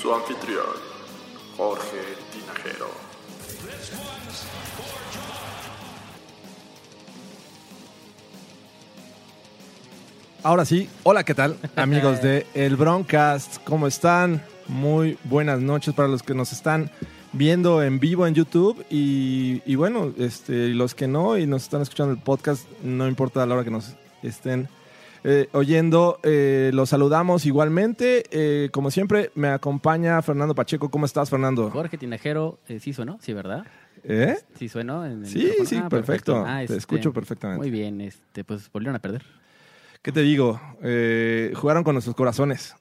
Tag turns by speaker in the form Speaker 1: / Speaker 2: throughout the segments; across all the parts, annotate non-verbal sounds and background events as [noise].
Speaker 1: Su anfitrión, Jorge Tinajero.
Speaker 2: Ahora sí, hola, ¿qué tal? Amigos de [laughs] El Broncast, ¿cómo están? Muy buenas noches para los que nos están viendo en vivo en YouTube y, y bueno, este, los que no y nos están escuchando el podcast, no importa la hora que nos estén eh, oyendo, eh, los saludamos igualmente. Eh, como siempre, me acompaña Fernando Pacheco. ¿Cómo estás, Fernando?
Speaker 3: Jorge Tinajero, sí sueno, sí, ¿verdad?
Speaker 2: ¿Eh?
Speaker 3: Sí sueno. En el
Speaker 2: Sí,
Speaker 3: micrófono?
Speaker 2: sí,
Speaker 3: Ah,
Speaker 2: perfecto.
Speaker 3: Ah,
Speaker 2: Te
Speaker 3: este,
Speaker 2: escucho perfectamente.
Speaker 3: Muy bien, este, pues volvieron a perder.
Speaker 2: ¿Qué te digo? Eh, jugaron con nuestros corazones.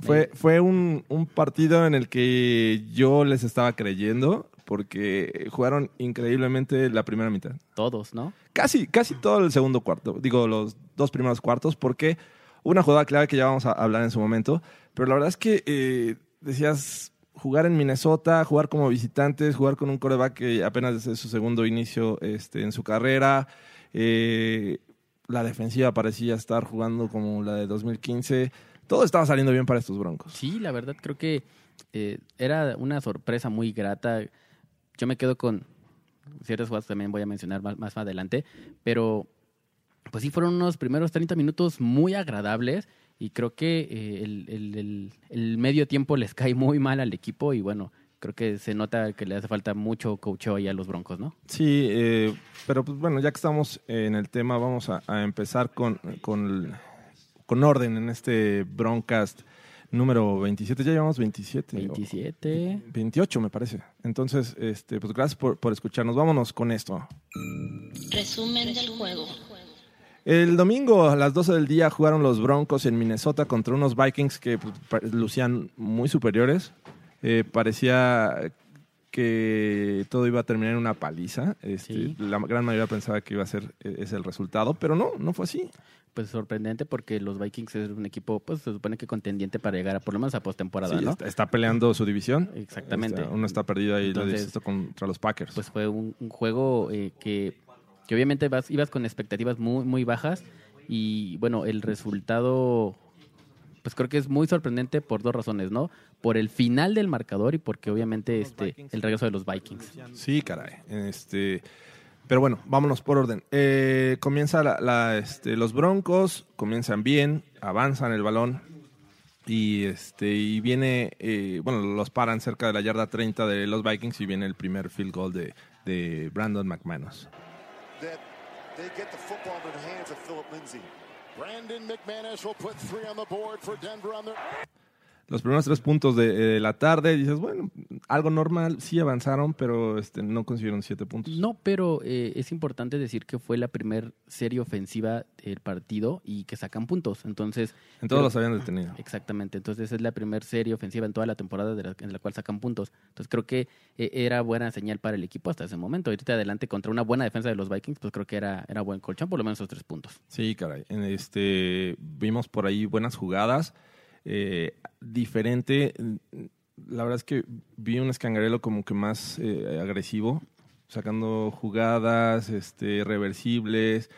Speaker 2: Fue, fue un, un partido en el que yo les estaba creyendo porque jugaron increíblemente la primera mitad.
Speaker 3: Todos, ¿no?
Speaker 2: Casi, casi todo el segundo cuarto. Digo, los dos primeros cuartos, porque una jugada clave que ya vamos a hablar en su momento. Pero la verdad es que eh, decías jugar en Minnesota, jugar como visitantes, jugar con un coreback que apenas es su segundo inicio este, en su carrera. Eh, la defensiva parecía estar jugando como la de 2015. Todo estaba saliendo bien para estos Broncos.
Speaker 3: Sí, la verdad creo que eh, era una sorpresa muy grata. Yo me quedo con ciertas jugadas que también voy a mencionar más, más adelante, pero pues sí fueron unos primeros 30 minutos muy agradables y creo que eh, el, el- el- el medio tiempo les cae muy mal al equipo y bueno, creo que se nota que le hace falta mucho coacheo ahí a los Broncos, ¿no?
Speaker 2: Sí, eh, pero pues bueno, ya que estamos en el tema, vamos a, a empezar con, con, con orden en este Broncast número 27. Ya llevamos 27. o-
Speaker 3: 27.
Speaker 2: 28 me parece. Entonces, este, pues gracias por, por escucharnos. Vámonos con esto.
Speaker 4: Resumen del juego.
Speaker 2: El domingo a las 12 del día jugaron los Broncos en Minnesota contra unos Vikings que pues, lucían muy superiores. Eh, parecía que todo iba a terminar en una paliza. Este,
Speaker 3: Sí.
Speaker 2: La gran mayoría pensaba que iba a ser eh, ese el resultado, pero no, no fue así.
Speaker 3: Pues sorprendente porque los Vikings es un equipo, pues se supone que contendiente para llegar a por lo menos a postemporada,
Speaker 2: Sí,
Speaker 3: ¿no?
Speaker 2: está, está peleando su división.
Speaker 3: Exactamente.
Speaker 2: Está- uno está perdido ahí
Speaker 3: Entonces,
Speaker 2: Entonces, contra los Packers.
Speaker 3: Pues fue un, un juego eh, que, que obviamente vas, ibas con expectativas muy, muy bajas y bueno, el resultado pues creo que es muy sorprendente por dos razones, ¿no? Por el final del marcador y porque obviamente este el regreso de los Vikings.
Speaker 2: Sí, caray. Este, pero bueno, vámonos por orden. Eh, comienza la, la, este, los Broncos, comienzan bien, avanzan el balón y este y viene, eh, bueno, los paran cerca de la yarda 30 de los Vikings y viene el primer field goal de, de Brandon McManus.
Speaker 5: that they get the football into the hands of Philip Lindsay. Brandon McManus will put three on the board for Denver on their
Speaker 2: Los primeros tres puntos de, de la tarde, dices, bueno, algo normal, sí avanzaron, pero este, no consiguieron siete puntos.
Speaker 3: No, pero eh, es importante decir que fue la primer serie ofensiva del partido y que sacan puntos. Entonces,
Speaker 2: En todos los habían detenido.
Speaker 3: Exactamente, entonces es la primera serie ofensiva en toda la temporada de la- en la cual sacan puntos. Entonces creo que eh, era buena señal para el equipo hasta ese momento. Ahorita adelante contra una buena defensa de los Vikings, pues creo que era, era buen colchón, por lo menos esos tres puntos.
Speaker 2: Sí, caray. En Este, vimos por ahí buenas jugadas. Eh, diferente. La verdad es que vi un escangarelo como que más eh, agresivo, sacando jugadas este, reversibles.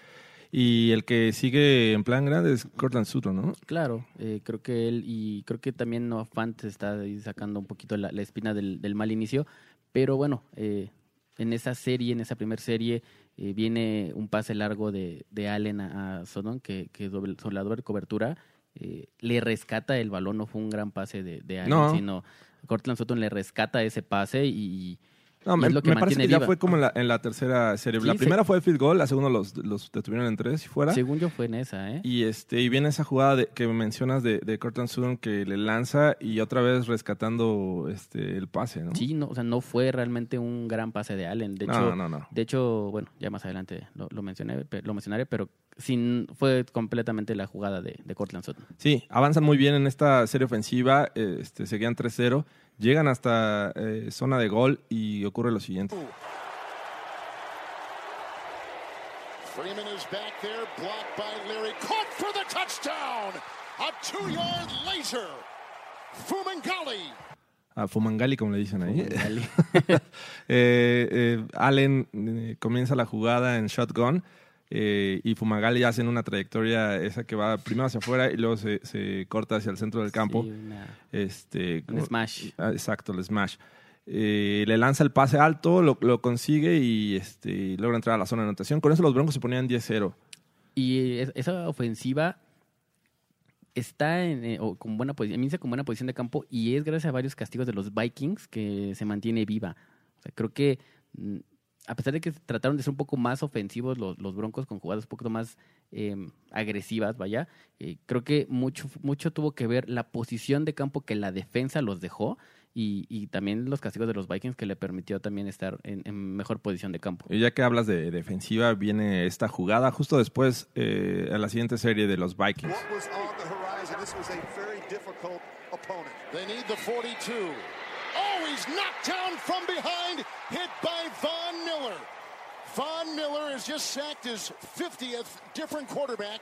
Speaker 2: Y el que sigue en plan grande es Cortland Sutton, ¿no?
Speaker 3: Claro, eh, creo que él y creo que también Noah Fant está ahí sacando un poquito la, espina del, mal inicio, pero bueno, eh, en esa serie, en esa primera serie, viene un pase largo de, Allen a, a Sodon, que, que doble, sobre la cobertura, eh, le rescata el balón, no fue un gran pase de, de Allen,
Speaker 2: No.
Speaker 3: sino Cortland Sutton le rescata ese pase y,
Speaker 2: No, me,
Speaker 3: es lo que
Speaker 2: me parece que ya fue como en la, en la tercera serie.
Speaker 3: Sí,
Speaker 2: la
Speaker 3: se-
Speaker 2: primera fue el field goal, la segunda los, los detuvieron en tres y fuera.
Speaker 3: Según yo fue en esa, ¿eh?
Speaker 2: Y este y viene esa jugada de- que mencionas de, de Cortland Sutton que le lanza y otra vez rescatando este el pase, ¿no?
Speaker 3: Sí, no, o sea, no fue realmente un gran pase de Allen. De
Speaker 2: No,
Speaker 3: hecho,
Speaker 2: no, no.
Speaker 3: De hecho, bueno, ya más adelante lo, lo mencioné, lo mencionaré, pero sin, fue completamente la jugada de, de Cortland Sutton.
Speaker 2: Sí, avanzan muy bien en esta serie ofensiva, este, seguían 3-0, llegan hasta eh, zona de gol y ocurre lo siguiente.
Speaker 5: Freeman is back there, blocked by Leary. Caught for the touchdown! A two-yard laser. Fumangali.
Speaker 2: A Fumangali, como le dicen ahí. [laughs] Eh, eh, Allen eh, comienza la jugada en shotgun eh, y Fumagalli hacen una trayectoria esa que va primero hacia afuera y luego se, se corta hacia el centro del campo.
Speaker 3: Sí, una-
Speaker 2: Este,
Speaker 3: un smash.
Speaker 2: Ah, Exacto, el smash. Eh, le lanza el pase alto, lo, lo consigue y este, logra entrar a la zona de anotación. Con eso los Broncos se ponían 10-0.
Speaker 3: Y es- esa ofensiva está en, eh, o con buena posición, con buena posición de campo y es gracias a varios castigos de los Vikings que se mantiene viva. O sea, creo que mm, a pesar de que trataron de ser un poco más ofensivos los, los Broncos con jugadas un poquito más eh, agresivas, vaya, eh, creo que mucho, mucho tuvo que ver la posición de campo que la defensa los dejó y, y también los castigos de los Vikings que le permitió también estar en, en mejor posición de campo.
Speaker 2: Y ya que hablas de defensiva, viene esta jugada justo después eh, a la siguiente serie de los Vikings.
Speaker 5: They need the 42. Oh, he's knocked down from behind, hit by Von Miller. Von Miller has just sacked his 50th different quarterback.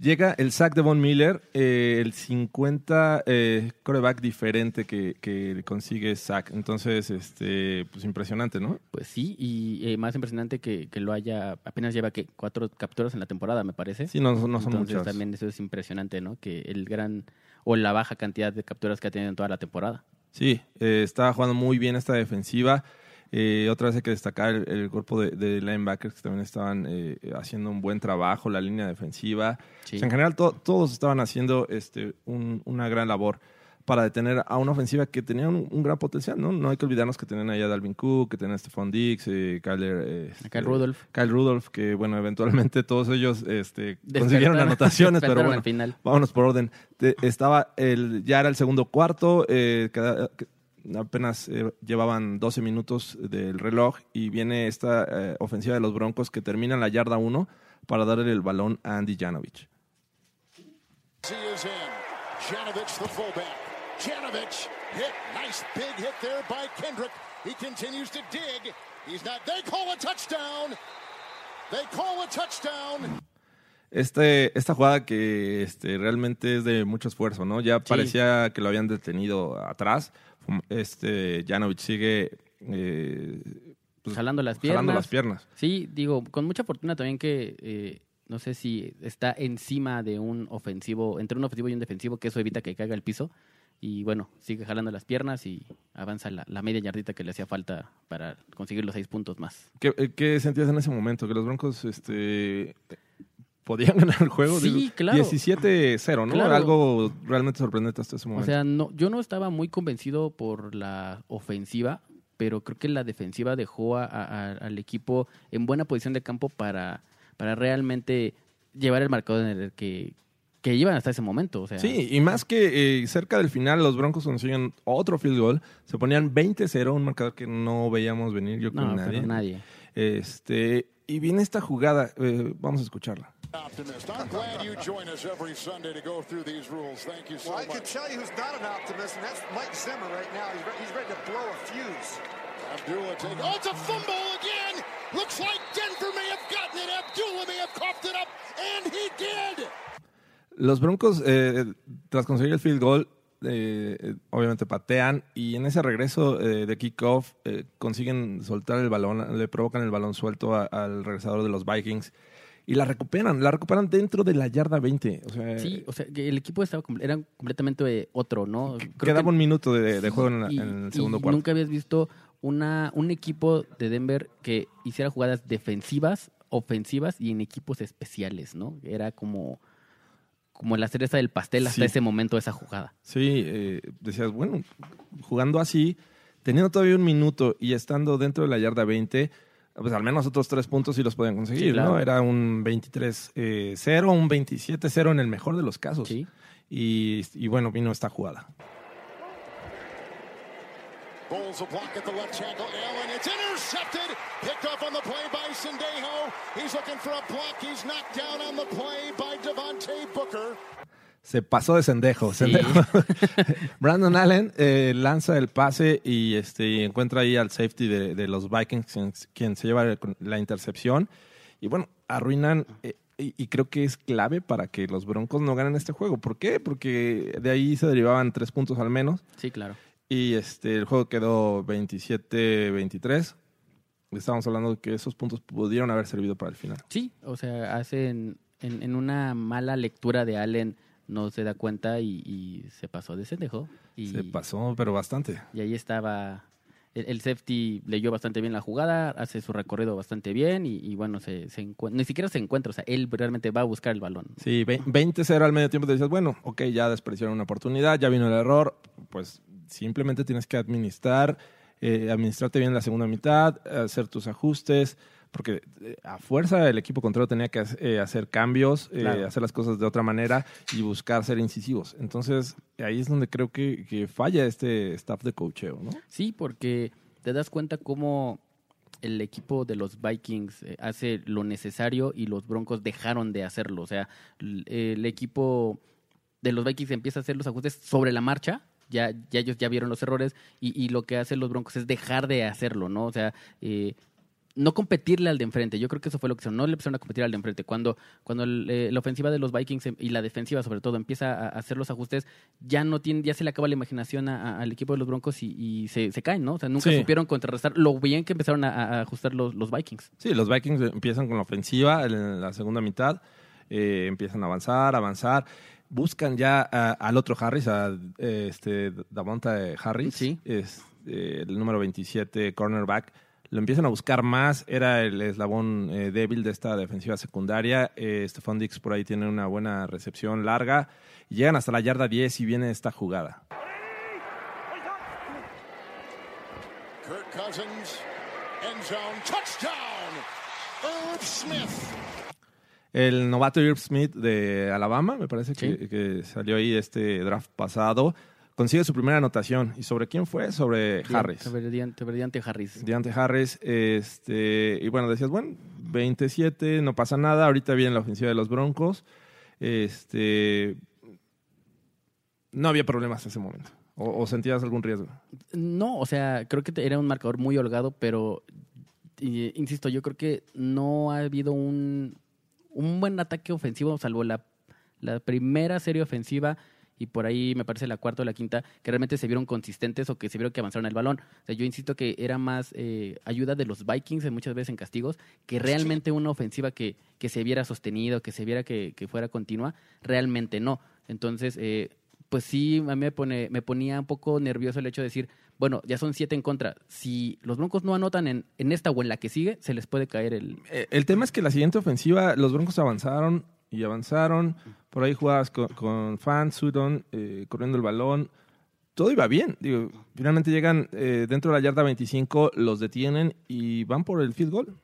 Speaker 2: Llega el sack de Von Miller, eh, el 50 eh, coreback diferente que, que consigue sack. Entonces, este, pues impresionante, ¿no?
Speaker 3: Pues sí, y eh, más impresionante que, que lo haya, apenas lleva que cuatro capturas en la temporada, me parece.
Speaker 2: Sí, no, no son
Speaker 3: Entonces
Speaker 2: muchas.
Speaker 3: también eso es impresionante, ¿no? Que el gran, o la baja cantidad de capturas que ha tenido en toda la temporada.
Speaker 2: Sí, eh, estaba jugando muy bien esta defensiva. Eh, otra vez hay que destacar el, el cuerpo de, de linebackers que también estaban eh, haciendo un buen trabajo, la línea defensiva.
Speaker 3: Sí.
Speaker 2: O sea, en general, to- todos estaban haciendo este, un- una gran labor para detener a una ofensiva que tenía un, un gran potencial, ¿no? No hay que olvidarnos que tenían allá a Dalvin Cook, que tenían a Stephon Diggs, eh, Kyler, eh,
Speaker 3: A Kyle
Speaker 2: este,
Speaker 3: Rudolph.
Speaker 2: Kyle Rudolph, que bueno, eventualmente [laughs] todos ellos este, consiguieron [laughs] anotaciones, pero bueno,
Speaker 3: al final.
Speaker 2: Vámonos por orden. Te- estaba el, ya era el segundo cuarto, eh, apenas eh, llevaban 12 minutos del reloj y viene esta eh, ofensiva de los Broncos que termina en la yarda 1 para darle el balón a Andy Janovich.
Speaker 5: Janovich, hit. Nice big hit there by Kendrick. He continues to dig. He's not. They call a touchdown. They call a touchdown.
Speaker 2: Este, esta jugada que este, realmente es de mucho esfuerzo, ¿no? Ya parecía que lo habían detenido atrás. Este, Janovich sigue eh, pues,
Speaker 3: jalando las
Speaker 2: jalando
Speaker 3: piernas.
Speaker 2: las piernas.
Speaker 3: Sí, digo, con mucha fortuna también que eh, no sé si está encima de un ofensivo, entre un ofensivo y un defensivo, que eso evita que caiga al piso. Y bueno, sigue jalando las piernas y avanza la, la media yardita que le hacía falta para conseguir los seis puntos más.
Speaker 2: ¿Qué, eh, qué sentías en ese momento? Que los Broncos este, podían [laughs] ganar el juego.
Speaker 3: Sí, claro.
Speaker 2: 17-0, ¿no?
Speaker 3: Claro.
Speaker 2: Algo realmente sorprendente hasta ese
Speaker 3: O
Speaker 2: momento.
Speaker 3: sea, no, yo no estaba muy convencido por la ofensiva, pero creo que la defensiva dejó a- a- al equipo en buena posición de campo para, para realmente llevar el marcador en el que, que iban hasta ese momento. O sea,
Speaker 2: sí, y más que eh, cerca del final los Broncos consiguen otro field goal. Se ponían 20-0, un marcador que no veíamos venir, yo creo
Speaker 3: no,
Speaker 2: nadie.
Speaker 3: pero nadie.
Speaker 2: Este, y viene esta jugada, eh, vamos a escucharla.
Speaker 5: Optimist. I'm glad you join us every Sunday to go through these rules. Thank you so
Speaker 6: Well, I can
Speaker 5: much.
Speaker 6: tell you who's not an optimist, and that's Mike Zimmer right now. He's, re- he's ready to blow a fuse.
Speaker 5: Abdullah take. Oh, it's a fumble again. Looks like Denver may have gotten it. Abdullah may have coughed it up, and he did.
Speaker 2: Los Broncos, eh, tras conseguir el field goal, eh, eh, obviamente patean y en ese regreso eh, de kickoff eh, consiguen soltar el balón, le provocan el balón suelto a- al regresador de los Vikings y la recuperan, la recuperan dentro de la yarda 20. O sea,
Speaker 3: Sí, o sea, el equipo estaba era completamente eh, otro, ¿no? Creo
Speaker 2: quedaba
Speaker 3: que-
Speaker 2: un minuto de, de juego
Speaker 3: y-
Speaker 2: en el
Speaker 3: y
Speaker 2: segundo cuarto.
Speaker 3: Nunca habías visto una, un equipo de Denver que hiciera jugadas defensivas, ofensivas y en equipos especiales, ¿no? Era como, como la cereza del pastel hasta
Speaker 2: Sí.
Speaker 3: ese momento esa jugada.
Speaker 2: Sí, eh, decías, bueno, jugando así, teniendo todavía un minuto y estando dentro de la yarda 20, pues al menos otros tres puntos sí los pueden conseguir,
Speaker 3: Sí, claro.
Speaker 2: ¿no? Era un 23-0, un 27-0 en el mejor de los casos.
Speaker 3: Sí.
Speaker 2: Y, y bueno, vino esta jugada.
Speaker 5: Bowles a block at the left tackle. Allen, it's intercepted. Picked off on the play by Sendejo. He's looking for a block. He's knocked down on the play by Devontae Booker.
Speaker 2: Se pasó de sendejo.
Speaker 3: Sí.
Speaker 2: sendejo. [laughs] Brandon Allen eh, lanza el pase y este, encuentra ahí al safety de, de los Vikings, quien, quien se lleva la intercepción. Y bueno, arruinan. eh, y, y creo que es clave para que los Broncos no ganen este juego. ¿Por qué? Porque de ahí se derivaban tres puntos al menos.
Speaker 3: Sí, claro.
Speaker 2: Y este, el juego quedó 27-23. Estábamos hablando de que esos puntos pudieron haber servido para el final.
Speaker 3: Sí, o sea, hacen en, en una mala lectura de Allen no se da cuenta y, y se pasó de sendejo. Y,
Speaker 2: Se pasó, pero bastante.
Speaker 3: y ahí estaba. El, el safety leyó bastante bien la jugada, hace su recorrido bastante bien y, y bueno, se, ni siquiera se encuentra, o sea, él realmente va a buscar el balón.
Speaker 2: Sí, ve- 20-0 al medio tiempo te dices, bueno, ok, ya desperdiciaron una oportunidad, ya vino el error, pues simplemente tienes que administrar, eh, administrarte bien la segunda mitad, hacer tus ajustes, porque eh, a fuerza el equipo contrario tenía que eh, hacer cambios, eh, hacer las cosas de otra manera y buscar ser incisivos. Entonces, ahí es donde creo que, que falla este staff de coacheo, ¿no?
Speaker 3: Sí, porque te das cuenta cómo el equipo de los Vikings hace lo necesario y los Broncos dejaron de hacerlo. O sea, el equipo de los Vikings empieza a hacer los ajustes sobre la marcha. Ya, ya ellos ya vieron los errores y, y lo que hacen los Broncos es dejar de hacerlo, ¿no? O sea, eh, no competirle al de enfrente. Yo creo que eso fue lo que hizo. No le empezaron a competir al de enfrente. Cuando, cuando el, eh, la ofensiva de los Vikings em- y la defensiva, sobre todo, empieza a, a hacer los ajustes, ya no tiene, ya se le acaba la imaginación a- a- al equipo de los Broncos y, y se, se caen, ¿no? O sea, nunca
Speaker 2: Sí.
Speaker 3: supieron contrarrestar lo bien que empezaron a, a ajustar los, los Vikings.
Speaker 2: Sí, los Vikings empiezan con la ofensiva en la segunda mitad, eh, empiezan a avanzar, avanzar, buscan ya a- al otro Harris, a eh, este Davonta Harris,
Speaker 3: Sí.
Speaker 2: es, eh, el número 27 cornerback. Lo empiezan a buscar más, era el eslabón eh, débil de esta defensiva secundaria. Eh, Stephon Dix por ahí tiene una buena recepción larga. Llegan hasta la yarda 10 y viene esta jugada.
Speaker 5: Kirk Cousins, end zone, touchdown. Herb Smith.
Speaker 2: El novato Irv Smith de Alabama, me parece que,
Speaker 3: Sí.
Speaker 2: que salió ahí este draft pasado, consigue su primera anotación. ¿Y sobre quién fue? Sobre Harris.
Speaker 3: Sobre Diante, sobre Diante Harris.
Speaker 2: Deante Harris. Este, y bueno, decías, bueno, 27, no pasa nada. Ahorita viene la ofensiva de los Broncos. Este, no había problemas en ese momento. ¿O, o sentías algún riesgo?
Speaker 3: No, o sea, creo que era un marcador muy holgado, pero insisto, yo creo que no ha habido un, un buen ataque ofensivo, salvo la, la primera serie ofensiva y por ahí me parece la cuarta o la quinta, que realmente se vieron consistentes o que se vieron que avanzaron el balón. O sea, yo insisto que era más eh, ayuda de los Vikings en muchas veces en castigos que realmente una ofensiva que, que se viera sostenido, que se viera que, que fuera continua, realmente no. Entonces, eh, pues sí, a mí me, pone, me ponía un poco nervioso el hecho de decir, bueno, ya son siete en contra. Si los Broncos no anotan en, en esta o en la que sigue, se les puede caer el...
Speaker 2: Eh, El tema es que la siguiente ofensiva, los Broncos avanzaron y avanzaron. Por ahí jugadas con, con Fan, Sutton, eh, corriendo el balón. Todo iba bien. Digo, finalmente llegan eh, dentro de la yarda 25, los detienen y van por el field goal.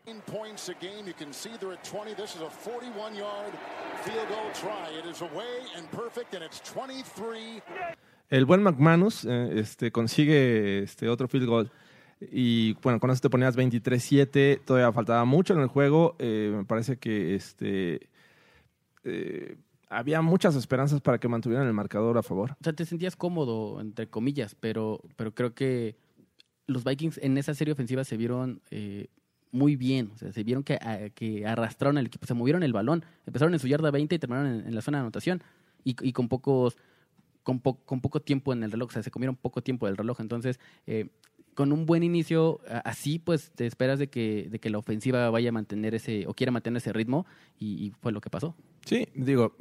Speaker 5: Nine points a game. You can see they're at 20. This is a 41 yard field goal try. It is away and perfect, and it's 23
Speaker 2: El buen McManus eh, este, consigue este, otro field goal. Y bueno, con eso te ponías 23-7. Todavía faltaba mucho en el juego. Eh, me parece que este, eh, había muchas esperanzas para que mantuvieran el marcador a favor.
Speaker 3: O sea, te sentías cómodo, entre comillas, pero, pero creo que los Vikings en esa serie ofensiva se vieron muy bien. O sea, se vieron que, que arrastraron al equipo, se movieron el balón. Empezaron en su yarda 20 y terminaron en, en la zona de anotación. Y, y con pocos con, po- con poco tiempo en el reloj, o sea, se comieron poco tiempo del reloj. Entonces, eh, con un buen inicio así, pues te esperas de que, de que la ofensiva vaya a mantener ese, o quiera mantener ese ritmo, y, fue lo que pasó.
Speaker 2: Sí, digo,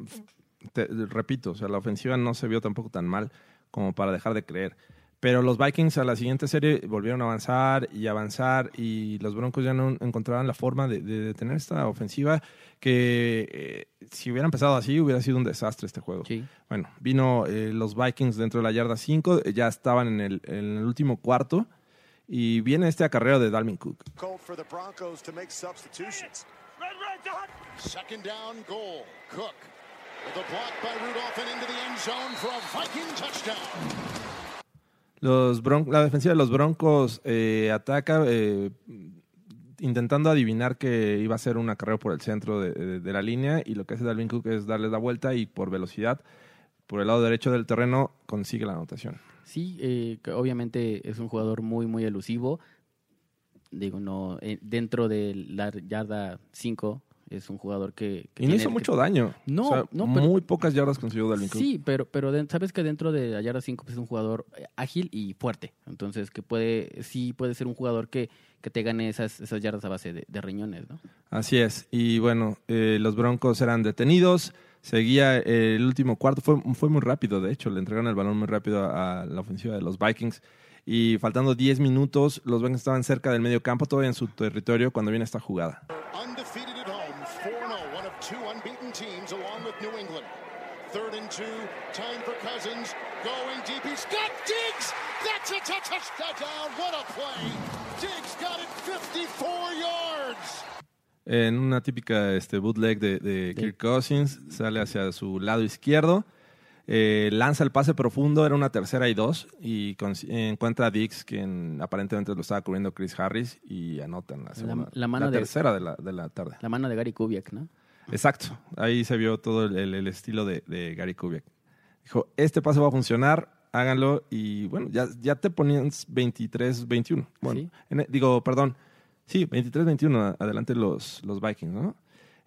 Speaker 2: repito, o sea, la ofensiva no se vio tampoco tan mal como para dejar de creer. Pero los Vikings a la siguiente serie volvieron a avanzar y avanzar y los Broncos ya no encontraban la forma de, de detener esta ofensiva que eh, si hubiera empezado así hubiera sido un desastre este juego.
Speaker 3: Sí.
Speaker 2: Bueno, vino eh, los Vikings dentro de la yarda 5, ya estaban en el, en el último cuarto Y viene este acarreo de Dalvin Cook.
Speaker 5: Second down goal. Cook with a block by Rudolph and into the end zone for a Viking touchdown.
Speaker 2: Los Bron- la defensiva de los Broncos eh, ataca eh, intentando adivinar que iba a ser un acarreo por el centro de, la línea y lo que hace Dalvin Cook es darle la vuelta y por velocidad, por el lado derecho del terreno, consigue la anotación.
Speaker 3: Sí, eh, obviamente es un jugador muy, muy elusivo. Digo, no, eh, dentro de la yarda 5 es un jugador que... que
Speaker 2: Y no hizo
Speaker 3: que-
Speaker 2: mucho daño.
Speaker 3: No,
Speaker 2: O sea,
Speaker 3: no, pero-
Speaker 2: muy pocas yardas consiguió Dalvin Cook.
Speaker 3: Sí, pero, pero de- sabes que dentro de la yarda 5 pues, es un jugador eh, ágil y fuerte. Entonces, que puede, sí puede ser un jugador que, que te gane esas, esas yardas a base de, de riñones, ¿no?
Speaker 2: Así es. Y bueno, eh, los Broncos eran detenidos. Seguía eh, el último cuarto. Fue, fue muy rápido, de hecho. Le entregaron el balón muy rápido a, a la ofensiva de los Vikings. Y faltando 10 minutos, los Vikings estaban cerca del medio campo, todavía en su territorio, cuando viene esta jugada.
Speaker 5: Undefeated at home, 4-0, one of two unbeaten teams along with New England. Third and two, time for Cousins, going deep. He's got Diggs! That's a touch- touchdown! What a play! Diggs got it 54 yards!
Speaker 2: En una típica este, bootleg de, de Kirk Cousins, sale hacia su lado izquierdo, eh, lanza el pase profundo, era una tercera y dos, y encuentra a Dix, quien aparentemente lo estaba cubriendo Chris Harris, y anotan la segunda,
Speaker 3: la mano de-
Speaker 2: tercera de la, de la tarde.
Speaker 3: La mano de Gary Kubiak, ¿no?
Speaker 2: Exacto, ahí se vio todo el estilo de, de Gary Kubiak. Dijo, este pase va a funcionar, háganlo, y bueno, ya, ya te ponían 23-21. Bueno,
Speaker 3: Sí.
Speaker 2: en- digo, perdón, sí, 23-21, adelante los, los Vikings, ¿no?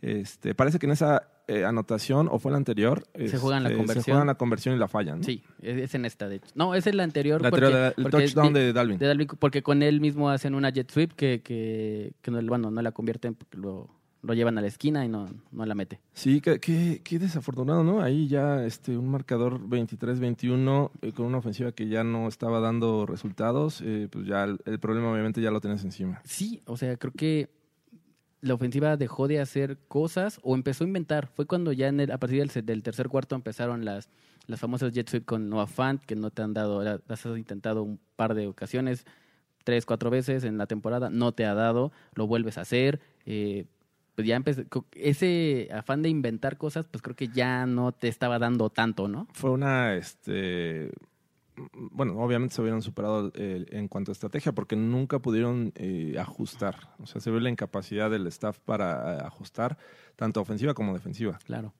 Speaker 2: Este, parece que en esa eh, anotación, o fue la anterior,
Speaker 3: Se juegan la
Speaker 2: este,
Speaker 3: conversión.
Speaker 2: Se juegan la conversión y la fallan. ¿no?
Speaker 3: Sí, es, en esta, de hecho. No, es el anterior.
Speaker 2: La
Speaker 3: porque,
Speaker 2: anterior, el
Speaker 3: porque
Speaker 2: touchdown de Dalvin.
Speaker 3: de Dalvin, Porque con él mismo hacen una jet sweep que, que, que no, bueno, no la convierten, porque lo, lo llevan a la esquina y no, no la mete.
Speaker 2: Sí, qué, qué, desafortunado, ¿no? Ahí ya este, un marcador 23-21 eh, con una ofensiva que ya no estaba dando resultados, eh, pues ya el, el problema obviamente ya lo tienes encima.
Speaker 3: Sí, o sea, creo que la ofensiva dejó de hacer cosas o empezó a inventar. Fue cuando ya en el- a partir del, tercer cuarto empezaron las, las famosas jet sweep con Noah Fant, que no te han dado, la- las has intentado un par de ocasiones, tres, cuatro veces en la temporada, no te ha dado, lo vuelves a hacer. eh, pues ya empecé, ese afán de inventar cosas, pues creo que ya no te estaba dando tanto, ¿no?
Speaker 2: Fue una, este, bueno, obviamente se hubieran superado eh, en cuanto a estrategia porque nunca pudieron eh, ajustar. O sea, se ve la incapacidad del staff para eh, ajustar tanto ofensiva como defensiva.
Speaker 3: Claro.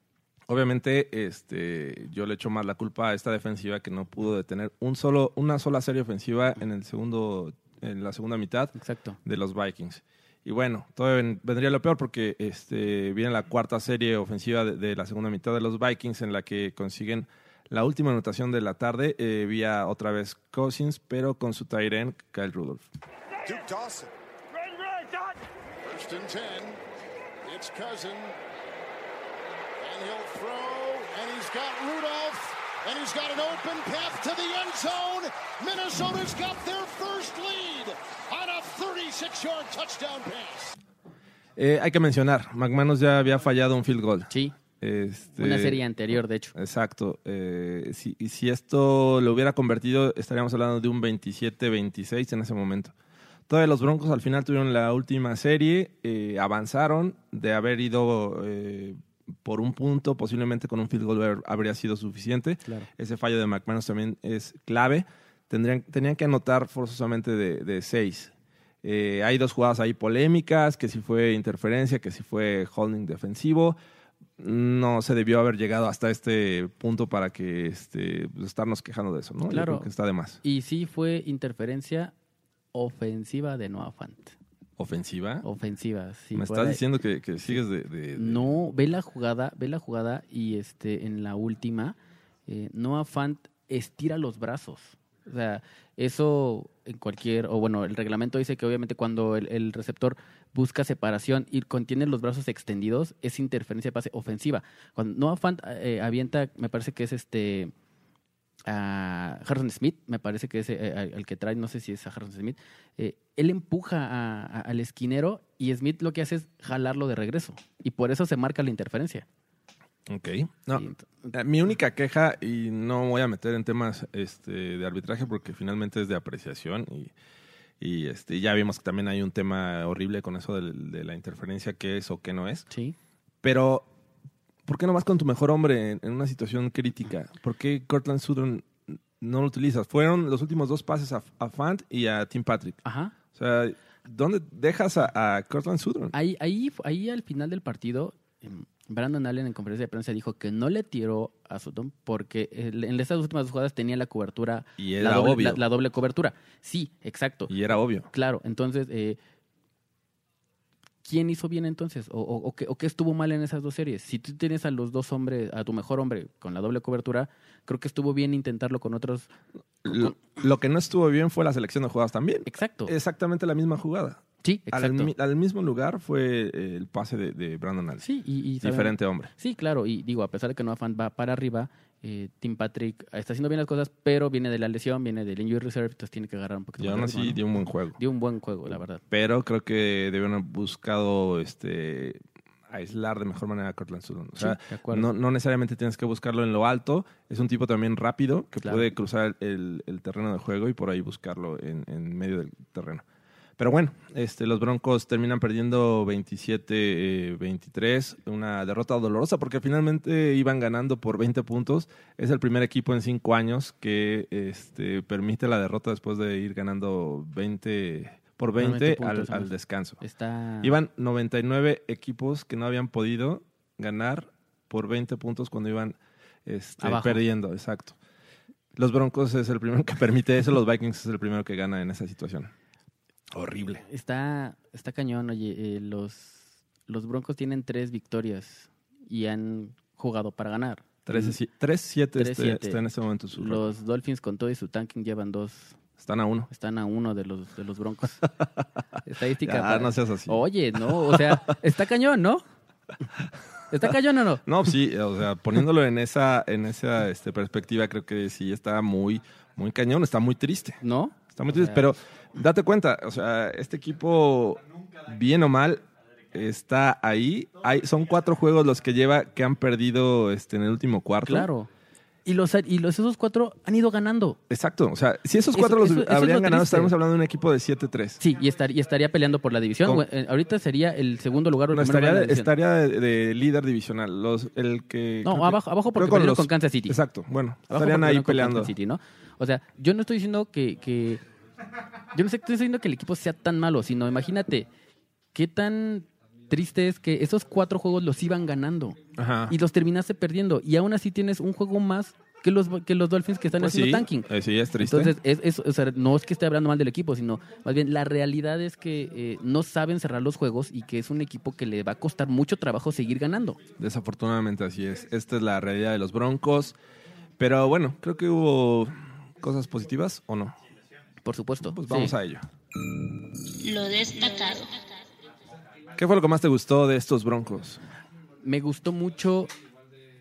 Speaker 2: Obviamente, este, yo le echo más la culpa a esta defensiva que no pudo detener un solo, una sola serie ofensiva en el segundo, en la segunda mitad
Speaker 3: Exacto.
Speaker 2: de los Vikings. Y bueno, todavía ven- vendría lo peor porque este, viene la cuarta serie ofensiva de, de la segunda mitad de los Vikings en la que consiguen la última anotación de la tarde eh, vía otra vez Cousins, pero con su tight end Kyle Rudolph.
Speaker 6: Duke Dawson.
Speaker 5: First and 10. It's Cousin. And he'll throw, and he's got Rudolph, and he's got an open path to the end zone. Minnesota's got their first lead on a 36-yard touchdown pass.
Speaker 2: Eh, hay que mencionar, McManus ya había fallado un field goal.
Speaker 3: Sí,
Speaker 2: Este,
Speaker 3: una serie anterior, de hecho.
Speaker 2: Exacto. Eh, si, y si esto lo hubiera convertido, estaríamos hablando de un 27-26 en ese momento. Todavía los Broncos al final tuvieron la última serie, eh, avanzaron de haber ido eh, por un punto, posiblemente con un field goal habría sido suficiente.
Speaker 3: Claro.
Speaker 2: Ese fallo de McManus también es clave. Tendrían, tenían que anotar forzosamente de, de seis. Eh, hay dos jugadas ahí polémicas, que si fue interferencia, que si fue holding defensivo. No se debió haber llegado hasta este punto para que este, pues, estarnos quejando de eso, ¿no? Yo
Speaker 3: Claro.
Speaker 2: creo que está de más.
Speaker 3: Y sí fue interferencia ofensiva de Noah Fant.
Speaker 2: ¿Ofensiva?
Speaker 3: Ofensiva, sí.
Speaker 2: Me estás diciendo que, que sigues de, de- de-
Speaker 3: No, ve la jugada, ve la jugada y este en la última, eh, Noah Fant estira los brazos. O sea, eso en cualquier, o bueno, el reglamento dice que obviamente cuando el, el receptor busca separación y contiene los brazos extendidos, es interferencia de pase ofensiva. Cuando Noah Fant eh, avienta, me parece que es este a Harrison Smith, me parece que es eh, el que trae, no sé si es a Harrison Smith, eh, él empuja a- a- al esquinero y Smith lo que hace es jalarlo de regreso. Y por eso se marca la interferencia.
Speaker 2: Ok. No, eh, mi única queja, y no voy a meter en temas este, de arbitraje porque finalmente es de apreciación y Y este, ya vimos que también hay un tema horrible con eso del- de, la interferencia, qué es o qué no es.
Speaker 3: Sí.
Speaker 2: Pero, ¿por qué no vas con tu mejor hombre en, en una situación crítica? ¿Por qué Cortland Sutton no lo utilizas? Fueron los últimos dos pases a, a Fant y a Tim Patrick.
Speaker 3: Ajá.
Speaker 2: O sea, ¿dónde dejas a, a Cortland Sutton?
Speaker 3: Ahí, ahí, ahí al final del partido, em, Brandon Allen en conferencia de prensa dijo que no le tiró a Sutton porque en estas últimas dos jugadas tenía la cobertura,
Speaker 2: Y
Speaker 3: la,
Speaker 2: era
Speaker 3: doble,
Speaker 2: obvio.
Speaker 3: la- la doble cobertura. Sí, exacto.
Speaker 2: Y era obvio.
Speaker 3: Claro, entonces, eh, ¿quién hizo bien entonces? ¿O, o- o qué, o qué estuvo mal en esas dos series? Si tú tienes a los dos hombres, a tu mejor hombre con la doble cobertura, creo que estuvo bien intentarlo con otros.
Speaker 2: Lo, lo que no estuvo bien fue la selección de jugadas también.
Speaker 3: Exacto.
Speaker 2: Exactamente la misma jugada.
Speaker 3: sí, exacto.
Speaker 2: al mismo lugar fue eh, el pase de, de Brandon Allen.
Speaker 3: Sí, y,
Speaker 2: Diferente hombre.
Speaker 3: Sí, claro, y digo, a pesar de que Noah Fant va para arriba, eh, Tim Patrick está haciendo bien las cosas, pero viene de la lesión, viene del injury reserve, entonces tiene que agarrar un poquito
Speaker 2: Y
Speaker 3: más
Speaker 2: aún
Speaker 3: de
Speaker 2: así
Speaker 3: ritmo, ¿no?
Speaker 2: dio un buen juego.
Speaker 3: Dio un buen juego, la verdad.
Speaker 2: Pero creo que debieron haber buscado este, aislar de mejor manera a Cortland Sutton. O sea, no, no necesariamente tienes que buscarlo en lo alto. Es un tipo también rápido que
Speaker 3: Claro.
Speaker 2: puede cruzar el, el terreno de juego y por ahí buscarlo en, en medio del terreno. Pero bueno, este, los Broncos terminan perdiendo 27-23, una derrota dolorosa porque finalmente iban ganando por 20 puntos. Es el primer equipo en cinco años que este, permite la derrota después de ir ganando 20 por 20
Speaker 3: 20
Speaker 2: al, al descanso.
Speaker 3: Está...
Speaker 2: Iban 99 equipos que no habían podido ganar por 20 puntos cuando iban este, perdiendo, exacto. Los Broncos es el primero que permite eso, los Vikings es el primero que gana en esa situación. Horrible.
Speaker 3: Está, está cañón, oye, eh, los, los Broncos tienen tres victorias y han jugado para ganar.
Speaker 2: 3-7 este,
Speaker 3: 3-7.
Speaker 2: está en este momento su.
Speaker 3: Los Dolphins con todo y su tanking llevan dos,
Speaker 2: Están a uno.
Speaker 3: están a uno de los, de los Broncos. [laughs] Estadística. Para-
Speaker 2: no seas así.
Speaker 3: Oye, no, o sea, está cañón, ¿no? ¿Está cañón o no?
Speaker 2: No, sí, o sea, poniéndolo en esa, en esa este, perspectiva, creo que sí está muy, muy cañón, está muy triste.
Speaker 3: ¿No?
Speaker 2: Está muy
Speaker 3: O
Speaker 2: triste,
Speaker 3: sea,
Speaker 2: pero date cuenta, o sea, este equipo, bien o mal, está ahí. Hay, son cuatro juegos los que lleva que han perdido este, en el último cuarto.
Speaker 3: Claro. Y los, y los esos cuatro han ido ganando.
Speaker 2: Exacto, o sea, si esos
Speaker 3: Eso-
Speaker 2: cuatro los
Speaker 3: eso- eso es
Speaker 2: habrían
Speaker 3: lo
Speaker 2: ganado, estaríamos hablando de un equipo de 7-3.
Speaker 3: Sí, y, estar, y estaría peleando por la división.
Speaker 2: Con-
Speaker 3: eh, ahorita sería el segundo lugar el
Speaker 2: No, estaría,
Speaker 3: lugar
Speaker 2: de, estaría de, de líder divisional. Los, el que,
Speaker 3: No,
Speaker 2: que-
Speaker 3: abajo, abajo porque
Speaker 2: con los-
Speaker 3: con Kansas City.
Speaker 2: Exacto, bueno,
Speaker 3: Abajo
Speaker 2: estarían ahí
Speaker 3: con
Speaker 2: peleando.
Speaker 3: Kansas City, ¿no? O sea, yo no estoy diciendo que, que- Yo no sé- estoy diciendo que el equipo sea tan malo, sino imagínate qué tan triste es que esos cuatro juegos los iban ganando
Speaker 2: Ajá.
Speaker 3: y los terminaste perdiendo. Y aún así tienes un juego más que los, que los Dolphins que están
Speaker 2: Pues
Speaker 3: haciendo
Speaker 2: sí,
Speaker 3: tanking.
Speaker 2: eh, sí, es triste.
Speaker 3: Entonces, es, es- o sea, no es que esté hablando mal del equipo, sino más bien la realidad es que eh, no saben cerrar los juegos y que es un equipo que le va a costar mucho trabajo seguir ganando.
Speaker 2: Desafortunadamente así es. Esta es la realidad de los Broncos. Pero bueno, creo que hubo cosas positivas o no.
Speaker 3: Por supuesto.
Speaker 2: Pues vamos
Speaker 3: Sí.
Speaker 2: a ello.
Speaker 4: Lo destacado.
Speaker 2: ¿Qué fue lo que más te gustó de estos Broncos?
Speaker 3: Me gustó mucho,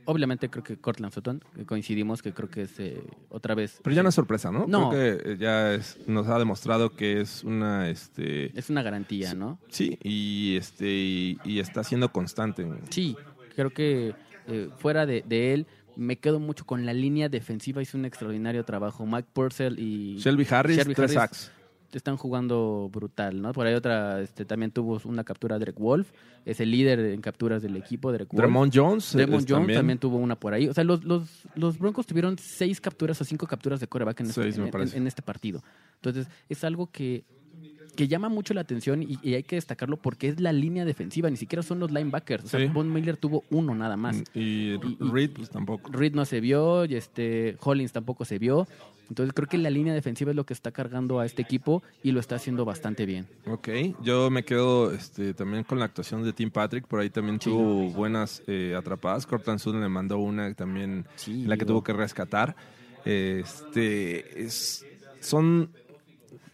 Speaker 3: obviamente creo que Cortland Sutton, que coincidimos que creo que es eh, otra vez...
Speaker 2: Pero ya no es sorpresa, ¿no?
Speaker 3: No.
Speaker 2: Creo que eh, ya es- nos ha demostrado que es una, este,
Speaker 3: Es una garantía, ¿no?
Speaker 2: sí, y este, y, y está siendo constante.
Speaker 3: Sí, creo que eh, fuera de, de él me quedo mucho con la línea defensiva, hizo un extraordinario trabajo. Mike Purcell y
Speaker 2: Shelby Harris,
Speaker 3: Shelby
Speaker 2: tres
Speaker 3: Harris
Speaker 2: sacks.
Speaker 3: están jugando brutal, ¿no? Por ahí otra, este, también tuvo una captura Derek Wolf, es el líder en capturas del equipo, Derek Wolf.
Speaker 2: Dremont Jones.
Speaker 3: Draymond
Speaker 2: es
Speaker 3: Jones también. tuvo una por ahí. O sea, los, los, los Broncos tuvieron seis capturas o cinco capturas de coreback en, este,
Speaker 2: Seis,
Speaker 3: en- en este partido. Entonces, es algo que, que llama mucho la atención y, y hay que destacarlo porque es la línea defensiva, ni siquiera son los linebackers. O sea,
Speaker 2: Sí.
Speaker 3: Von Miller tuvo uno nada más.
Speaker 2: Y,
Speaker 3: Y-
Speaker 2: Reed, pues tampoco.
Speaker 3: Reed no se vio, y este Hollins tampoco se vio. Entonces creo que la línea defensiva es lo que está cargando a este equipo y lo está haciendo bastante bien.
Speaker 2: Ok, yo me quedo este, también con la actuación de Tim Patrick, por ahí también
Speaker 3: Sí.
Speaker 2: tuvo buenas eh, atrapadas. Cortland Sutton le mandó una también,
Speaker 3: Sí,
Speaker 2: la que tuvo que rescatar. Este, es, son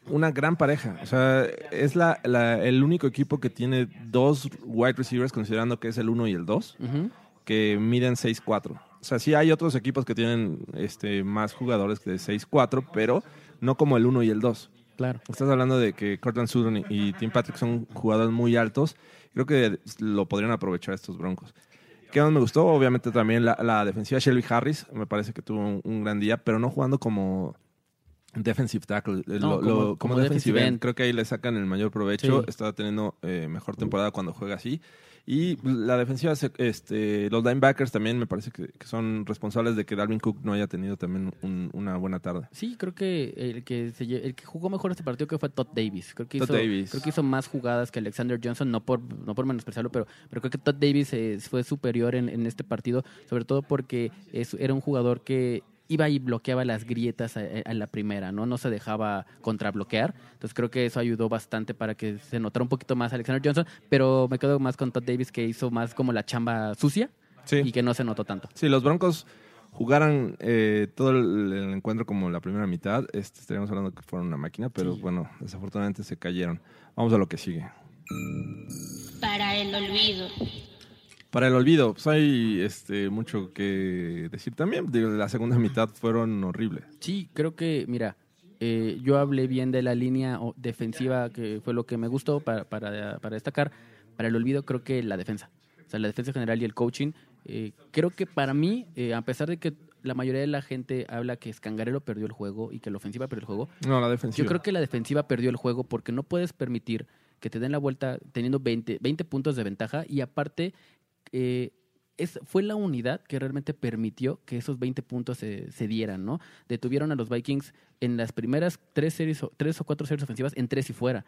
Speaker 2: una gran pareja. O sea, es la, la- el único equipo que tiene dos wide receivers, considerando que es el 1 y el 2,
Speaker 3: Ujú.
Speaker 2: que miden 6'4". O sea, sí hay otros equipos que tienen este, más jugadores que de 6'4", pero no como el 1 y el 2.
Speaker 3: Claro.
Speaker 2: Estás hablando de que Cortland Sutton y- Tim Patrick son jugadores muy altos. Creo que lo podrían aprovechar estos Broncos. ¿Qué más me gustó? Obviamente también la, la defensiva de Shelby Harris. Me parece que tuvo un, un gran día, pero no jugando como, defensive tackle, eh,
Speaker 3: No,
Speaker 2: lo- lo-
Speaker 3: como-
Speaker 2: como,
Speaker 3: como
Speaker 2: defensive
Speaker 3: defensive
Speaker 2: end.
Speaker 3: end.
Speaker 2: Creo que ahí le sacan el mayor provecho.
Speaker 3: Sí.
Speaker 2: Está teniendo eh, mejor temporada cuando juega así. Y la defensiva, este, los linebackers también me parece que, que son responsables de que Dalvin Cook no haya tenido también un- una buena tarde.
Speaker 3: Sí, creo que el que se el que jugó mejor este partido que fue Todd Davis. Creo que
Speaker 2: Todd
Speaker 3: hizo,
Speaker 2: Davis.
Speaker 3: creo que hizo más jugadas que Alexander Johnson, no por no por menospreciarlo, pero pero creo que Todd Davis eh, fue superior en, en este partido, sobre todo porque es- era un jugador que iba y bloqueaba las grietas a, a la primera, ¿no? No se dejaba contrabloquear. Entonces creo que eso ayudó bastante para que se notara un poquito más Alexander Johnson, pero me quedo más con Todd Davis que hizo más como la chamba sucia
Speaker 2: Sí.
Speaker 3: y que no se notó tanto.
Speaker 2: Si los Broncos jugaran eh, todo el, el encuentro como la primera mitad, este, estaríamos hablando que fueron una máquina, pero bueno, desafortunadamente se cayeron. Vamos a lo que sigue.
Speaker 4: Para el olvido.
Speaker 2: Para el olvido, pues hay este, mucho que decir también. Digo, la segunda mitad fueron horribles.
Speaker 3: Sí, creo que, mira, eh, yo hablé bien de la línea defensiva, que fue lo que me gustó para, para, para destacar. Para el olvido, creo que la defensa. O sea, la defensa general y el coaching. eh, creo que para mí, eh, a pesar de que la mayoría de la gente habla que Scangarello perdió el juego y que la ofensiva perdió el juego,
Speaker 2: No, la defensiva.
Speaker 3: yo creo que la defensiva perdió el juego porque no puedes permitir que te den la vuelta teniendo 20, 20 puntos de ventaja y aparte eh, es, fue la unidad que realmente permitió que esos 20 puntos se, se dieran, ¿no? Detuvieron a los Vikings en las primeras tres, series, tres o cuatro series ofensivas en tres y fuera.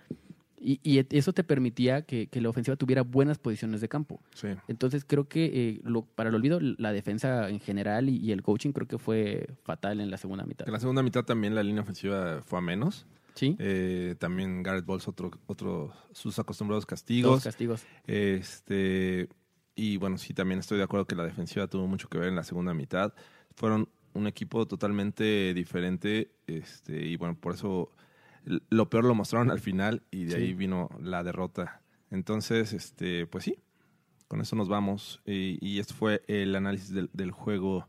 Speaker 3: Y, y eso te permitía que, que la ofensiva tuviera buenas posiciones de campo.
Speaker 2: Sí.
Speaker 3: Entonces creo que eh, lo- para el olvido, la defensa en general y, y el coaching creo que fue fatal en la segunda mitad.
Speaker 2: En la segunda mitad también la línea ofensiva fue a menos.
Speaker 3: Sí,
Speaker 2: Eh, también Garrett Bowles, otro, otro, sus acostumbrados
Speaker 3: dos
Speaker 2: castigos.
Speaker 3: castigos.
Speaker 2: Este, y bueno, sí, también estoy de acuerdo que la defensiva tuvo mucho que ver en la segunda mitad. Fueron un equipo totalmente diferente. Este, y bueno, por eso lo peor lo mostraron al final y de
Speaker 3: Sí.
Speaker 2: ahí vino la derrota. Entonces, este, pues sí, con eso nos vamos. Y, y esto fue el análisis del, del juego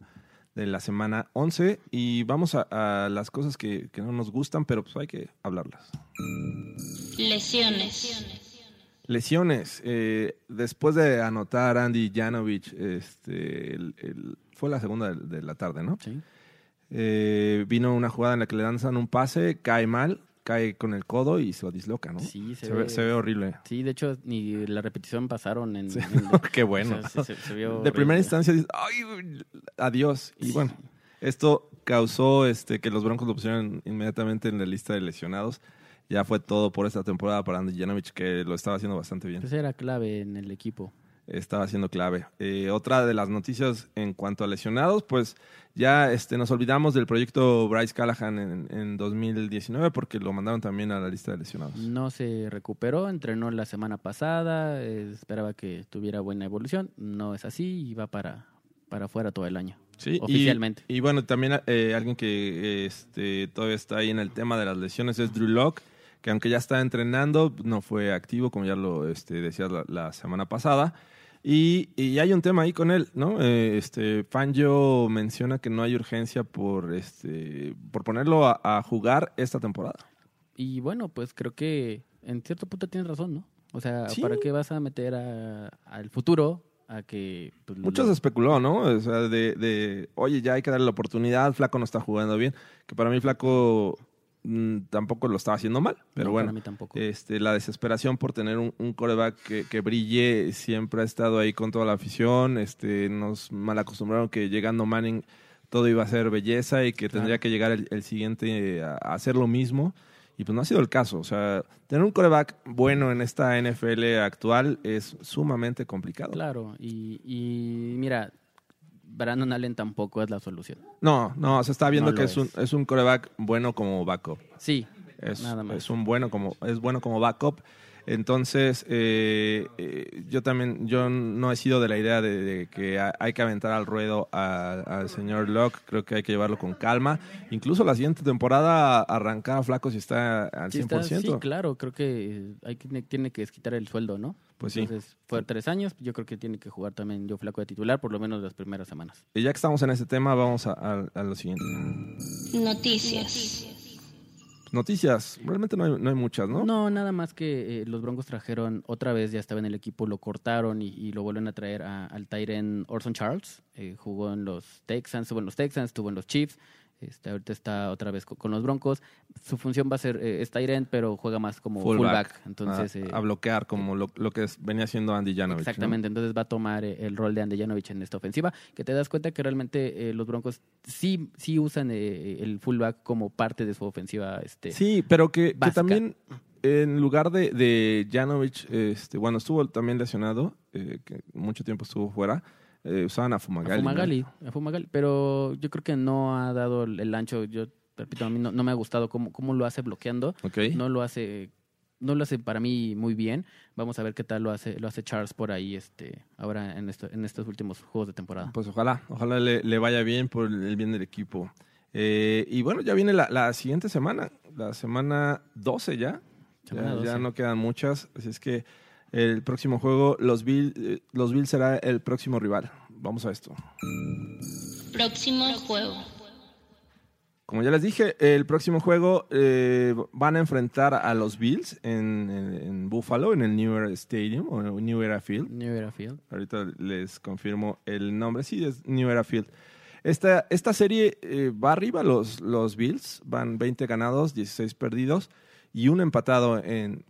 Speaker 2: de la semana 11. Y vamos a, a las cosas que, que no nos gustan, pero pues hay que hablarlas.
Speaker 4: Lesiones.
Speaker 2: Lesiones. Eh, después de anotar Andy Janovich, este, el- el- fue la segunda de, de la tarde, ¿no?
Speaker 3: Sí.
Speaker 2: Eh, vino una jugada en la que le lanzan un pase, cae mal, cae con el codo y se lo disloca, ¿no?
Speaker 3: Sí, se
Speaker 2: se,
Speaker 3: ve-
Speaker 2: se ve horrible.
Speaker 3: Sí, de hecho, ni la repetición pasaron en...
Speaker 2: Sí.
Speaker 3: en- [laughs]
Speaker 2: Qué bueno.
Speaker 3: o sea, se- se- se vio
Speaker 2: de
Speaker 3: horrible.
Speaker 2: primera instancia dices, ¡ay! Adiós. Y bueno, esto causó este, que los Broncos lo pusieran inmediatamente en la lista de lesionados. Ya fue todo por esta temporada para Andy Janovich, que lo estaba haciendo bastante bien.
Speaker 3: Pues era clave en el equipo.
Speaker 2: estaba siendo clave. Eh, otra de las noticias en cuanto a lesionados, pues ya este, nos olvidamos del proyecto Bryce Callahan en, en 2019 porque lo mandaron también a la lista de lesionados.
Speaker 3: No se recuperó, entrenó la semana pasada, eh, esperaba que tuviera buena evolución. No es así y va para, para afuera todo el año.
Speaker 2: Sí, y-
Speaker 3: Oficialmente.
Speaker 2: Y, bueno, también eh, alguien que este, todavía está ahí en el tema de las lesiones es Drew Locke, que aunque ya está entrenando, no fue activo, como ya lo este, decías la, la semana pasada. Y, y hay un tema ahí con él, ¿no? Eh, este, Fangio menciona que no hay urgencia por, este, por ponerlo a, a jugar esta temporada.
Speaker 3: Y bueno, pues creo que en cierto punto tienes razón, ¿no? O sea,
Speaker 2: Sí.
Speaker 3: ¿para qué vas a meter a- al futuro a que... pues,
Speaker 2: Muchos
Speaker 3: lo-
Speaker 2: especuló, ¿no? O sea, de, de, oye, ya hay que darle la oportunidad, Flaco no está jugando bien. Que para mí Flaco tampoco lo estaba haciendo mal, pero
Speaker 3: No,
Speaker 2: bueno.
Speaker 3: para mí tampoco.
Speaker 2: Este, la desesperación por tener un, un coreback que, que brille siempre ha estado ahí con toda la afición. Este, nos mal acostumbraron que llegando Manning todo iba a ser belleza y que tendría que llegar el, el siguiente a, a hacer lo mismo. Y pues no ha sido el caso. O sea, tener un coreback bueno en esta NFL actual es sumamente complicado.
Speaker 3: Claro, y, y mira, Brandon Allen tampoco es la solución.
Speaker 2: No, no, se está viendo
Speaker 3: No
Speaker 2: que es un,
Speaker 3: es.
Speaker 2: es un coreback bueno como backup.
Speaker 3: Sí,
Speaker 2: Es,
Speaker 3: nada más.
Speaker 2: es un bueno como es bueno como backup. Entonces, eh, eh, yo también, yo no he sido de la idea de, de que ha- hay que aventar al ruedo a- al señor Locke. Creo que hay que llevarlo con calma. Incluso la siguiente temporada arrancar a Flaco si está al
Speaker 3: Sí,
Speaker 2: 100%.
Speaker 3: está- sí, claro, creo que eh, hay que tiene que desquitar el sueldo, ¿no?
Speaker 2: Pues sí.
Speaker 3: Entonces, fue tres años, yo creo que tiene que jugar también yo flaco de titular, por lo menos las primeras semanas.
Speaker 2: Y ya que estamos en ese tema, vamos a, a- a lo siguiente.
Speaker 4: Noticias.
Speaker 2: Noticias, realmente no hay, no hay muchas, ¿no?
Speaker 3: No, nada más que eh, los Broncos trajeron otra vez, ya estaba en el equipo, lo cortaron y, lo vuelven a traer al Tyren Orson Charles. Eh, jugó en los Texans, estuvo en los Texans, estuvo en los Chiefs Este, ahorita está otra vez co- con, los Broncos. Su función va a ser, eh, pero juega más como fullback. Entonces,
Speaker 2: a,
Speaker 3: eh,
Speaker 2: a bloquear como lo, lo que es- venía haciendo Andy Janovich. ¿no?
Speaker 3: Exactamente, entonces va a tomar eh, el rol de Andejanovic en esta ofensiva, que te das cuenta que realmente eh, los Broncos sí, sí usan eh, el fullback como parte de su ofensiva. Este,
Speaker 2: Sí, pero que, también en lugar de, de Janovich, este, bueno, estuvo también lesionado, eh, que mucho tiempo estuvo fuera, eh, usaban a
Speaker 3: a
Speaker 2: Fumagalli. ¿no?
Speaker 3: Fumagalli, a Fumagalli, pero yo creo que no ha dado el ancho. Yo repito, a mí no, no me ha gustado cómo, cómo lo hace bloqueando.
Speaker 2: Ok.
Speaker 3: No lo hace, no lo hace para mí muy bien. Vamos a ver qué tal lo hace, lo hace Charles por ahí, este, ahora en esto, en estos últimos juegos de temporada.
Speaker 2: Pues ojalá, ojalá le, le vaya bien por el bien del equipo. Eh, y bueno, ya viene la, la siguiente semana, la semana 12 ya.
Speaker 3: Semana
Speaker 2: ya, ya
Speaker 3: 12.
Speaker 2: no quedan muchas, así es que el próximo juego, los Bills, eh, los Bills será el próximo rival. Vamos a esto.
Speaker 4: Próximo juego.
Speaker 2: Como ya les dije, el próximo juego eh, van a enfrentar a los Bills en, en- en Buffalo, en el New Era Stadium o New Era Field.
Speaker 3: New Era Field.
Speaker 2: Ahorita les confirmo el nombre. Sí, es New Era Field. Esta, esta serie eh, va arriba los, los Bills. Van 20 ganados, 16 perdidos y un empatado en,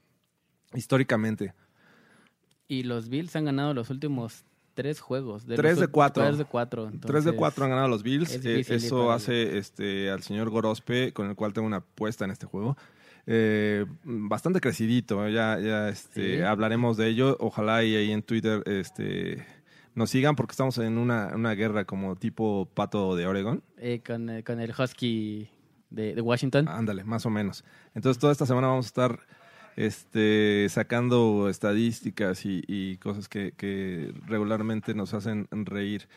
Speaker 2: históricamente.
Speaker 3: Y los Bills han ganado los últimos tres juegos.
Speaker 2: Tres
Speaker 3: los
Speaker 2: de cuatro.
Speaker 3: Tres de cuatro.
Speaker 2: 3 de
Speaker 3: entonces,
Speaker 2: 4 han ganado los Bills.
Speaker 3: es
Speaker 2: Eh, eso hace este, al señor Gorospe, con el cual tengo una apuesta en este juego. eh, bastante crecidito. ¿eh? Ya, ya este,
Speaker 3: Sí.
Speaker 2: hablaremos de ello. Ojalá y ahí en Twitter este, nos sigan porque estamos en una, una guerra como tipo pato de Oregon.
Speaker 3: eh, con, eh, con el Husky de, de Washington.
Speaker 2: Ándale, más o menos. Entonces, toda esta semana vamos a estar este, sacando estadísticas y, y cosas que, que regularmente nos hacen reír.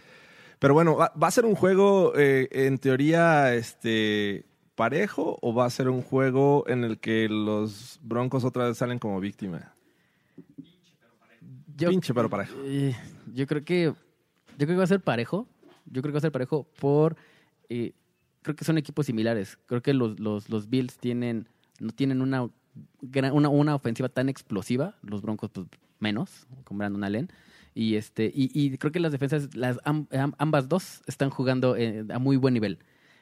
Speaker 2: Pero bueno, ¿va, va a ser un juego eh, en teoría este, parejo o va a ser un juego en el que los Broncos otra vez salen como víctima?
Speaker 3: Yo-
Speaker 2: Pinche pero parejo.
Speaker 3: Eh, yo creo que yo creo que va a ser parejo. Yo creo que va a ser parejo por eh, creo que son equipos similares. Creo que los, los, los Bills tienen no tienen una, una una ofensiva tan explosiva, los Broncos pues menos, con Brandon Allen. Y este y, y creo que las defensas las am- am- ambas dos están jugando eh, a muy buen nivel.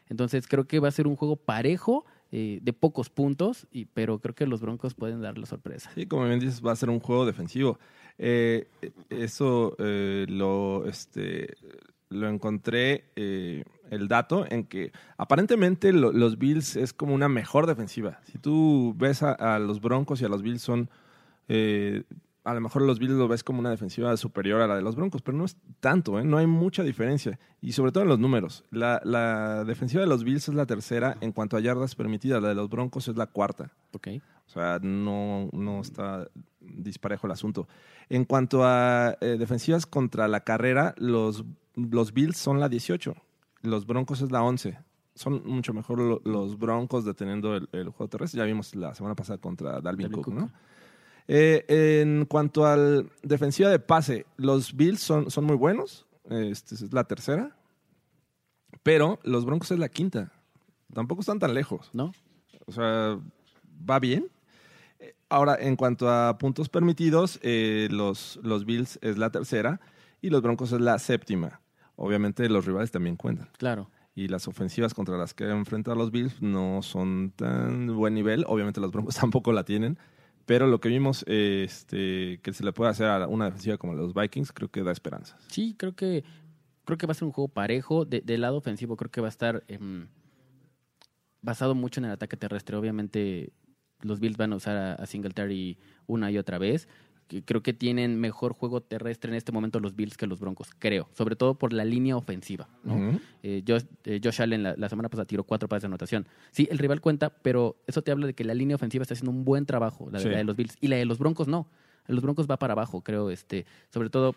Speaker 3: Entonces creo que va a ser un juego parejo eh, de pocos puntos, y, pero creo que los Broncos pueden dar la sorpresa.
Speaker 2: Sí, como bien dices, va a ser un juego defensivo. Eh, eso eh, lo, este, lo encontré, el dato, en que aparentemente lo- los Bills es como una mejor defensiva. Si tú ves a, a los Broncos y a los Bills son... eh, a lo mejor los Bills lo ves como una defensiva superior a la de los Broncos, pero no es tanto, ¿eh? no hay mucha diferencia. Y sobre todo en los números. La, la defensiva de los Bills es la tercera en cuanto a yardas permitidas, la de los Broncos es la cuarta.
Speaker 3: ¿ok?
Speaker 2: O sea, no, no está disparejo el asunto. En cuanto a eh, defensivas contra la carrera, los, los Bills son la 18, los Broncos es la 11. Son mucho mejor lo- los Broncos deteniendo el, el juego terrestre. Ya vimos la semana pasada contra Dalvin,
Speaker 3: Dalvin
Speaker 2: Cook,
Speaker 3: Cook.
Speaker 2: ¿no? Eh, en cuanto al defensiva de pase, los Bills son, son muy buenos. Este es la tercera. Pero los Broncos es la quinta. Tampoco están tan lejos.
Speaker 3: ¿No?
Speaker 2: O sea, va bien. Ahora, en cuanto a puntos permitidos, eh, los, los Bills es la tercera y los Broncos es la séptima. Obviamente los rivales también cuentan.
Speaker 3: Claro.
Speaker 2: Y las ofensivas contra las que enfrentan los Bills no son tan buen nivel. Obviamente los Broncos [laughs] tampoco la tienen. Pero lo que vimos este, que se le puede hacer a una defensiva como los Vikings, creo que da esperanzas.
Speaker 3: Sí, creo que creo que va a ser un juego parejo. De- del lado ofensivo creo que va a estar em, basado mucho en el ataque terrestre. Obviamente los Bills van a usar a, a Singletary una y otra vez. Creo que tienen mejor juego terrestre en este momento los Bills que los Broncos, creo. Sobre todo por la línea ofensiva. ¿no? Eh, Josh, eh, Josh Allen la, la semana pasada tiró cuatro pases de anotación. Sí, el rival cuenta, pero eso te habla de que la línea ofensiva está haciendo un buen trabajo, la, de-
Speaker 2: Sí.
Speaker 3: la de los Bills. Y la de los Broncos no. Los Broncos va para abajo, creo. este Sobre todo,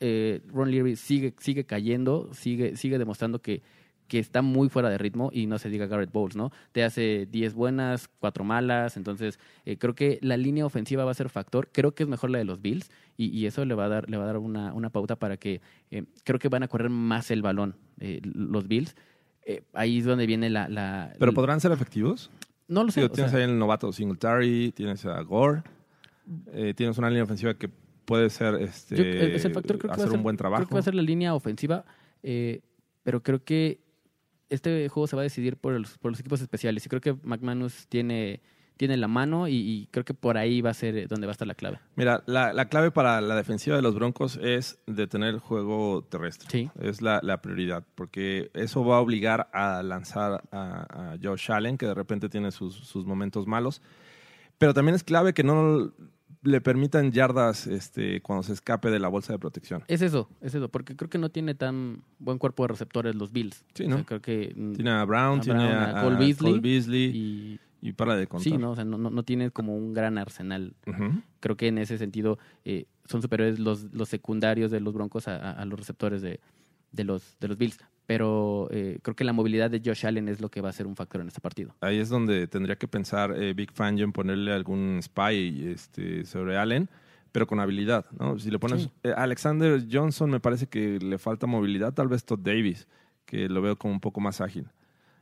Speaker 3: eh, Ron Leary sigue, sigue cayendo, sigue, sigue demostrando que, que está muy fuera de ritmo y no se diga Garrett Bowles, ¿no? Te hace 10 buenas, 4 malas, entonces eh, creo que la línea ofensiva va a ser factor, creo que es mejor la de los Bills y, y eso le va a dar, le va a dar una, una pauta para que eh, creo que van a correr más el balón eh, los Bills. Ahí es donde viene la... la
Speaker 2: Pero podrán ser efectivos.
Speaker 3: no lo sé.
Speaker 2: Digo,
Speaker 3: o
Speaker 2: tienes
Speaker 3: sea,
Speaker 2: ahí el novato Singletary, tienes a Gore, tienes una línea ofensiva que puede ser este,
Speaker 3: yo- es el factor creo que va a
Speaker 2: hacer
Speaker 3: ser,
Speaker 2: un buen trabajo.
Speaker 3: Creo que va a ser la línea ofensiva, pero creo que este juego se va a decidir por los, por los equipos especiales. Y creo que McManus tiene, tiene la mano y, y creo que por ahí va a ser donde va a estar la clave.
Speaker 2: Mira, la, la clave para la defensiva de los Broncos es detener el juego terrestre.
Speaker 3: Sí.
Speaker 2: Es la, la prioridad, porque eso va a obligar a lanzar a, a Josh Allen, que de repente tiene sus, sus momentos malos. Pero también es clave que no le permitan yardas este, cuando se escape de la bolsa de protección.
Speaker 3: Es eso, es eso, porque creo que no tiene tan buen cuerpo de receptores los Bills.
Speaker 2: Sí,
Speaker 3: O
Speaker 2: ¿no?
Speaker 3: sea, creo que mm,
Speaker 2: Tiene a Brown,
Speaker 3: a
Speaker 2: tiene
Speaker 3: Brown,
Speaker 2: a,
Speaker 3: a Cole Beasley
Speaker 2: Cole Beasley y,
Speaker 3: y
Speaker 2: para de contar.
Speaker 3: sí, no, o sea, no, no, no tiene como un gran arsenal. Creo que en ese sentido eh, son superiores los, los secundarios de los Broncos a, a- a los receptores de, de los de los Bills. Pero eh, creo que la movilidad de Josh Allen es lo que va a ser un factor en este partido.
Speaker 2: Ahí es donde tendría que pensar eh, Big Fangio en ponerle algún spy este, sobre Allen, pero con habilidad. ¿no? Si le pones
Speaker 3: Sí.
Speaker 2: eh, Alexander Johnson, me parece que le falta movilidad, tal vez Todd Davis, que lo veo como un poco más ágil.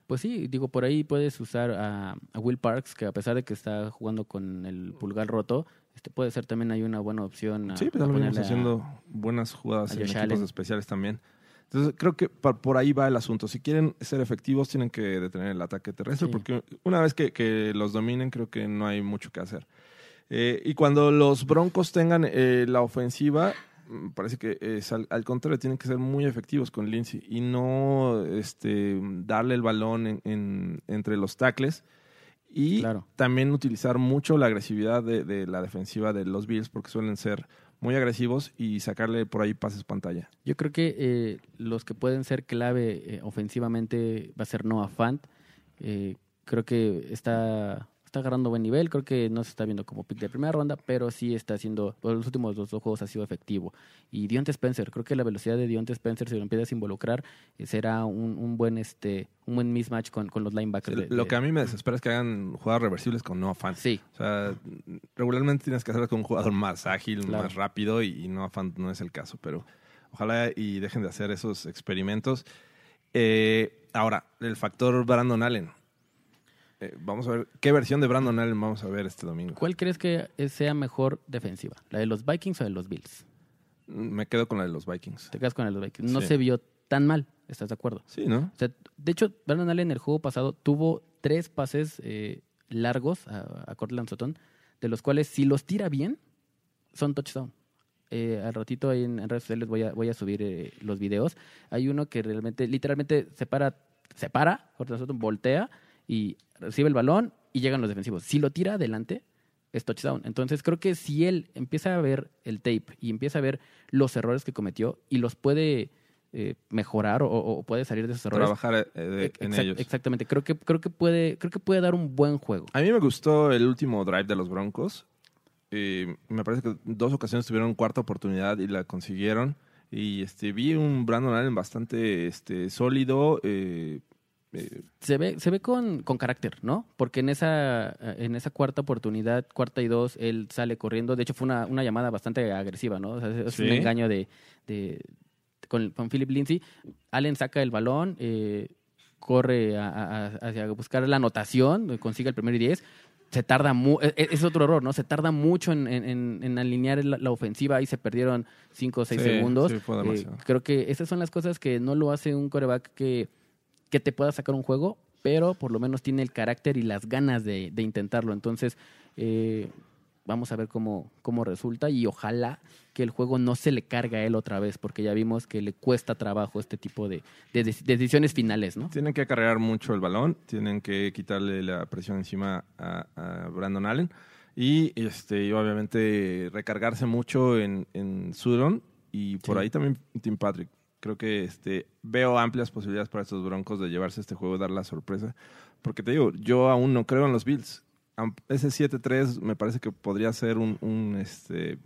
Speaker 3: Pues sí, digo, por ahí puedes usar a, a Will Parks, que a pesar de que está jugando con el pulgar roto, este puede ser también hay una buena opción. A,
Speaker 2: sí, pues venimos
Speaker 3: ponerle a-
Speaker 2: haciendo buenas jugadas en equipos
Speaker 3: Allen.
Speaker 2: especiales también. Entonces, creo que por ahí va el asunto. Si quieren ser efectivos, tienen que detener el ataque terrestre,
Speaker 3: Sí.
Speaker 2: porque una vez que, que los dominen, creo que no hay mucho que hacer. Eh, y cuando los Broncos tengan eh, la ofensiva, mm, parece que es al, al contrario, tienen que ser muy efectivos con Lindsay y no este, darle el balón en- en- entre los tackles. Y
Speaker 3: Claro.
Speaker 2: también utilizar mucho la agresividad de, de la defensiva de los Bills, porque suelen ser muy agresivos y sacarle por ahí pases pantalla.
Speaker 3: Yo creo que eh, los que pueden ser clave eh, ofensivamente va a ser Noah Fant. Eh, creo que está, está agarrando buen nivel. Creo que no se está viendo como pick de primera ronda, pero sí está haciendo. Los últimos dos juegos ha sido efectivo. Y Dionte Spencer, creo que la velocidad de Dionte Spencer, si lo empiezas a involucrar, eh, será un, un buen este un buen mismatch con, con los linebackers. de-
Speaker 2: Lo
Speaker 3: de-
Speaker 2: que a mí me desespera es que hagan jugadas reversibles con no afán.
Speaker 3: Sí,
Speaker 2: O sea, regularmente tienes que hacerlo con un jugador más ágil,
Speaker 3: Claro.
Speaker 2: más rápido y, y no afán no es el caso, pero ojalá y dejen de hacer esos experimentos. Eh, ahora, el factor Brandon Allen. Eh, vamos a ver qué versión de Brandon Allen vamos a ver este domingo.
Speaker 3: ¿cuál crees que sea mejor defensiva? ¿La de los Vikings o de los Bills?
Speaker 2: Me quedo con la de los Vikings.
Speaker 3: Te quedas con la de los Vikings. No
Speaker 2: Sí.
Speaker 3: se vio tan mal, ¿estás de acuerdo?
Speaker 2: Sí, ¿no?
Speaker 3: O sea, de hecho, Brandon Allen en el juego pasado tuvo tres pases eh, largos a, a Cortland Sutton, de los cuales si los tira bien, son touchdown. Eh, al ratito en, en redes sociales voy a, voy a subir eh, los videos. Hay uno que realmente, literalmente, se para, se para, Cortland Sutton voltea y recibe el balón y llegan los defensivos. Si lo tira adelante, es touchdown. Entonces creo que si él empieza a ver el tape y empieza a ver los errores que cometió y los puede eh, mejorar o, o puede salir de esos errores,
Speaker 2: Trabajar eh, en
Speaker 3: Exact-
Speaker 2: ellos.
Speaker 3: Exactamente, creo que, creo que puede, creo que puede dar un buen juego.
Speaker 2: A mí me gustó el último drive de los Broncos. Eh, me parece que en dos ocasiones tuvieron cuarta oportunidad y la consiguieron. Y este vi un Brandon Allen bastante este, sólido. eh, eh,
Speaker 3: Se ve, se ve con, con carácter, ¿no? Porque en esa, en esa cuarta oportunidad, cuarta y dos, él sale corriendo. De hecho, fue una, una llamada bastante agresiva, ¿no? O sea, es un engaño de, de- con, con Philip Lindsay. Allen saca el balón, eh, corre a, hacia buscar la anotación, consigue el primer y diez. Se tarda mu e- e- es otro error, ¿no? Se tarda mucho en, en- en- en alinear la, la ofensiva. Ahí se perdieron cinco o seis segundos.
Speaker 2: sí, fue
Speaker 3: Eh, creo que esas son las cosas que no lo hace un coreback que, que te pueda sacar un juego, pero por lo menos tiene el carácter y las ganas de, de intentarlo. Entonces, eh, vamos a ver cómo, cómo resulta y ojalá que el juego no se le cargue a él otra vez, porque ya vimos que le cuesta trabajo este tipo de, de dec- de decisiones finales, ¿no?
Speaker 2: tienen que acarrear mucho el balón. Tienen que quitarle la presión encima a, a Brandon Allen. Y, este, y obviamente recargarse mucho en, en Sudon. Y por
Speaker 3: Sí.
Speaker 2: ahí también Tim Patrick. Creo que este, veo amplias posibilidades para estos Broncos de llevarse este juego y dar la sorpresa. Porque te digo, yo aún no creo en los Bills. Ese 7-3 me parece que podría ser un, un este,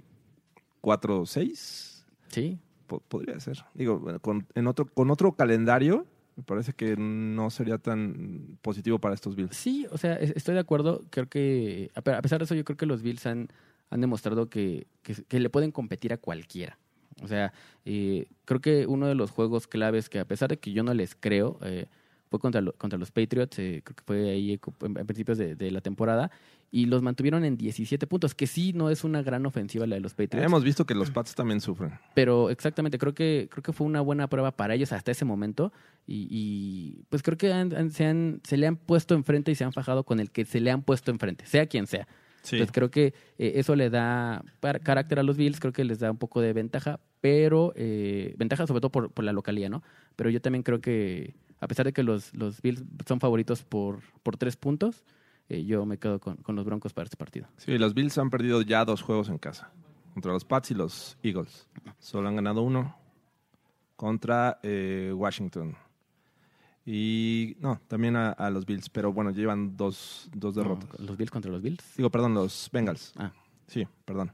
Speaker 2: 4-6.
Speaker 3: Sí,
Speaker 2: Po- podría ser. Digo, con, en otro, con otro calendario, me parece que no sería tan positivo para estos Bills.
Speaker 3: Sí, o sea, es- estoy de acuerdo. Creo que, a pe- a pesar de eso, yo creo que los Bills han, han demostrado que, que, que le pueden competir a cualquiera. O sea, eh, creo que uno de los juegos claves que, a pesar de que yo no les creo, eh, fue contra, lo- contra los Patriots, eh, creo que fue ahí eh, en, en principios de, de la temporada, y los mantuvieron en 17 puntos, que sí no es una gran ofensiva la de los Patriots.
Speaker 2: Hemos visto que los Pats también sufren.
Speaker 3: Pero exactamente, creo que, creo que fue una buena prueba para ellos hasta ese momento. Y, y, pues creo que han- han- se, han- se le han puesto enfrente y se han fajado con el que se le han puesto enfrente, sea quien sea.
Speaker 2: Sí.
Speaker 3: Entonces creo que eh, eso le da carácter a los Bills, creo que les da un poco de ventaja, pero eh, ventaja sobre todo por, por la localía, ¿no? Pero yo también creo que, a pesar de que los, los Bills son favoritos por, por tres puntos, eh, yo me quedo con, con los Broncos para este partido.
Speaker 2: Sí, los Bills han perdido ya dos juegos en casa. Contra los Pats y los Eagles. Solo han ganado uno contra eh, Washington. Y no, también a, a los Bills. Pero bueno, llevan dos, dos derrotas.
Speaker 3: No, los Bills contra los Bills.
Speaker 2: Digo, perdón, los Bengals.
Speaker 3: Ah,
Speaker 2: Sí, perdón.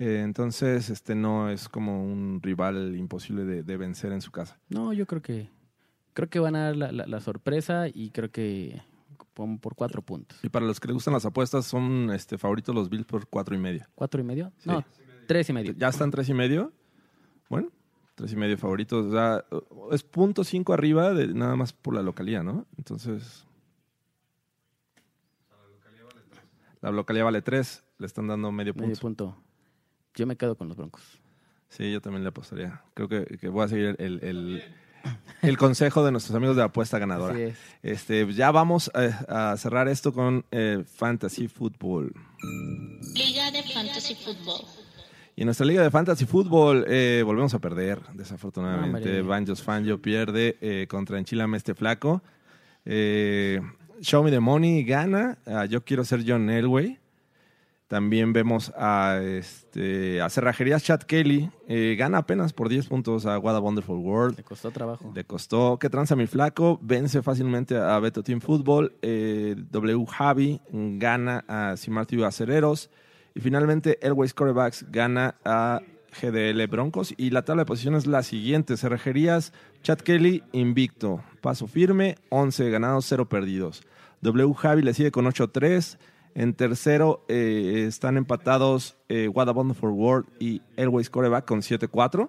Speaker 2: Eh, entonces, este no es como un rival imposible de, de vencer en su casa.
Speaker 3: No, yo creo que creo que van a dar la, la- la sorpresa y creo que por, por cuatro puntos.
Speaker 2: Y para los que les gustan las apuestas, son este, favoritos los Bills por cuatro y medio.
Speaker 3: ¿Cuatro y medio? No, tres y medio.
Speaker 2: Ya están tres y medio. Bueno, tres y medio favoritos. O sea, es punto cinco arriba de nada más por la localía, ¿no? Entonces. La localía vale tres, le están dando medio punto.
Speaker 3: Medio punto. Yo me quedo con los Broncos.
Speaker 2: Sí, yo también le apostaría. Creo que, que voy a seguir el, el- el consejo de nuestros amigos de la apuesta ganadora.
Speaker 3: Así es.
Speaker 2: Este, ya vamos a, a cerrar esto con eh, Fantasy Football.
Speaker 4: Liga de Fantasy Football.
Speaker 2: Y en nuestra liga de fantasy fútbol eh, volvemos a perder, desafortunadamente. Banjos Fangio pierde eh, contra Enchilame este flaco. Eh, Show Me the Money gana. Ah, yo quiero ser John Elway. También vemos a, este, a Cerrajerías Chad Kelly. eh, gana apenas por 10 puntos a What a Wonderful World.
Speaker 3: Le costó trabajo.
Speaker 2: Le costó que tranza mi flaco, vence fácilmente a Beto Team Football, eh, W Javi gana a Simartio Acereros y finalmente Elways Corebacks gana a GDL Broncos y la tabla de posiciones es la siguiente, Cerrajerías, Chad Kelly invicto, paso firme, 11 ganados, 0 perdidos. W Javi le sigue con 8-3. En tercero eh, están empatados eh, What World y Elways Coreback con 7-4.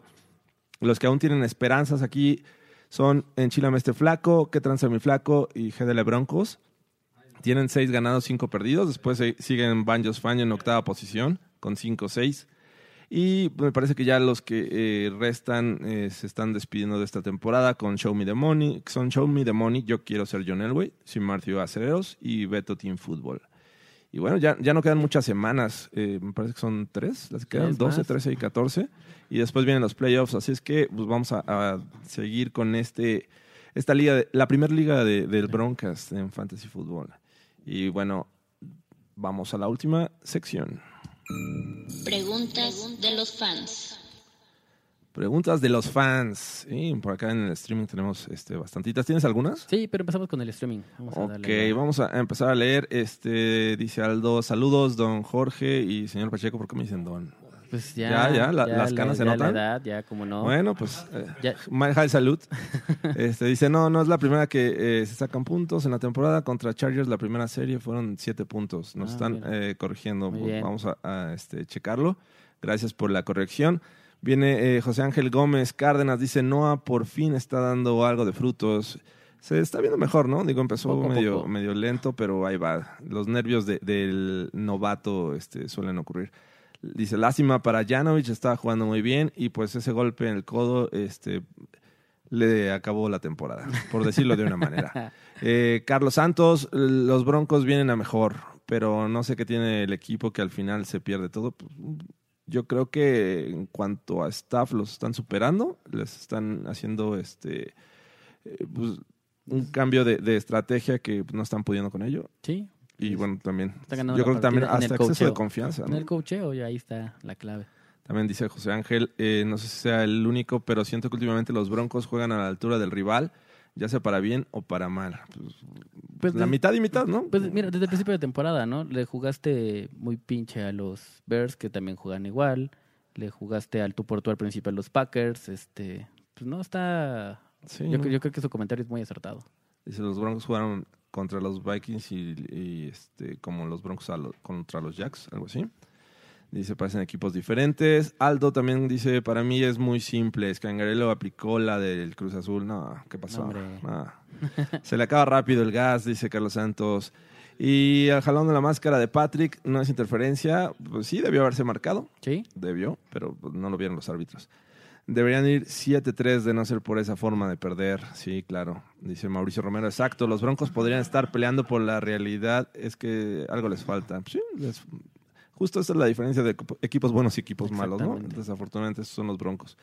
Speaker 2: Los que aún tienen esperanzas aquí son Enchilame este flaco, Que tranza mi flaco y GDL Broncos. Tienen seis ganados, cinco perdidos. Después siguen Banjos Faño en octava posición con 5-6. Y me parece que ya los que eh, restan eh, se están despidiendo de esta temporada con Show Me the Money. Son Show Me the Money, Yo Quiero Ser John Elway, Sin Marcio Acereros y Beto Team Football. Y bueno, ya, ya no quedan muchas semanas. eh, me parece que son tres las que quedan,
Speaker 3: Tres
Speaker 2: 12,
Speaker 3: más.
Speaker 2: 13 y 14. Y después vienen los playoffs. Así es que pues vamos a, a seguir con este esta liga, de- la primera liga de- del Broncas en Fantasy Football. Y bueno, vamos a la última sección.
Speaker 4: Preguntas de los fans.
Speaker 2: Preguntas de los fans. Sí, por acá en el streaming tenemos este, bastantitas. ¿Tienes algunas?
Speaker 3: Sí, pero empezamos con el streaming. Vamos a
Speaker 2: Ok,
Speaker 3: darle
Speaker 2: vamos a empezar a leer. Este dice Aldo, saludos, don Jorge y señor Pacheco, ¿por qué me dicen don?
Speaker 3: Pues ya,
Speaker 2: Ya, ya, la- las canas se
Speaker 3: ya
Speaker 2: notan.
Speaker 3: La edad, ya como no.
Speaker 2: Bueno, pues, eh, high salud. [laughs] Este, dice, no, no es la primera que eh, se sacan puntos en la temporada. Contra Chargers, la primera serie fueron siete puntos. Nos
Speaker 3: Ah,
Speaker 2: están eh, corrigiendo. Pues. Vamos a, a, este, checarlo. Gracias por la corrección. Viene eh, José Ángel Gómez Cárdenas, dice, Noah por fin está dando algo de frutos. Se está viendo mejor, ¿no? Digo, empezó
Speaker 3: Poco
Speaker 2: medio,
Speaker 3: poco.
Speaker 2: medio lento, pero ahí va. Los nervios de- del novato este, suelen ocurrir. Dice, lástima para Janovic, estaba jugando muy bien y pues ese golpe en el codo este, le acabó la temporada, por decirlo de una manera. [laughs] Eh, Carlos Santos, los Broncos vienen a mejor, pero no sé qué tiene el equipo que al final se pierde todo. Yo creo que en cuanto a staff los están superando, les están haciendo este eh, pues, un cambio de, de estrategia que no están pudiendo con ello.
Speaker 3: Sí,
Speaker 2: Y bueno, también,
Speaker 3: Está ganando
Speaker 2: yo creo que también hasta
Speaker 3: el
Speaker 2: exceso de confianza.
Speaker 3: en el coacheo y ahí está la clave.
Speaker 2: También dice José Ángel, eh, no sé si sea el único, pero siento que últimamente los Broncos juegan a la altura del rival, ya sea para bien o para mal. Pues,
Speaker 3: Pues
Speaker 2: la
Speaker 3: de-
Speaker 2: mitad y mitad, ¿no?
Speaker 3: Pues mira, desde el principio de temporada, ¿no? Le jugaste muy pinche a los Bears, que también juegan igual. Le jugaste al tú por tú al principio a los Packers. Este, pues no está.
Speaker 2: Sí,
Speaker 3: yo,
Speaker 2: ¿no?
Speaker 3: yo creo que su comentario es muy acertado.
Speaker 2: Dice, los Broncos jugaron contra los Vikings y, y, este, como los Broncos lo- contra los Jacks, algo así. Dice, parecen equipos diferentes. Aldo también dice, para mí es muy simple. Scangarello aplicó la del Cruz Azul. No, ¿qué pasó?
Speaker 3: No. [laughs]
Speaker 2: Se le acaba rápido el gas, dice Carlos Santos. Y al jalón de la máscara de Patrick, no es interferencia. Pues sí, debió haberse marcado.
Speaker 3: Sí.
Speaker 2: Debió, pero no lo vieron los árbitros. Deberían ir 7-3 de no ser por esa forma de perder. Sí, claro. Dice Mauricio Romero, exacto. Los Broncos podrían estar peleando por la realidad. Es que algo les falta. Sí, les- justo esa es la diferencia de equipo- equipos buenos y equipos malos, ¿no? Desafortunadamente, esos son los Broncos.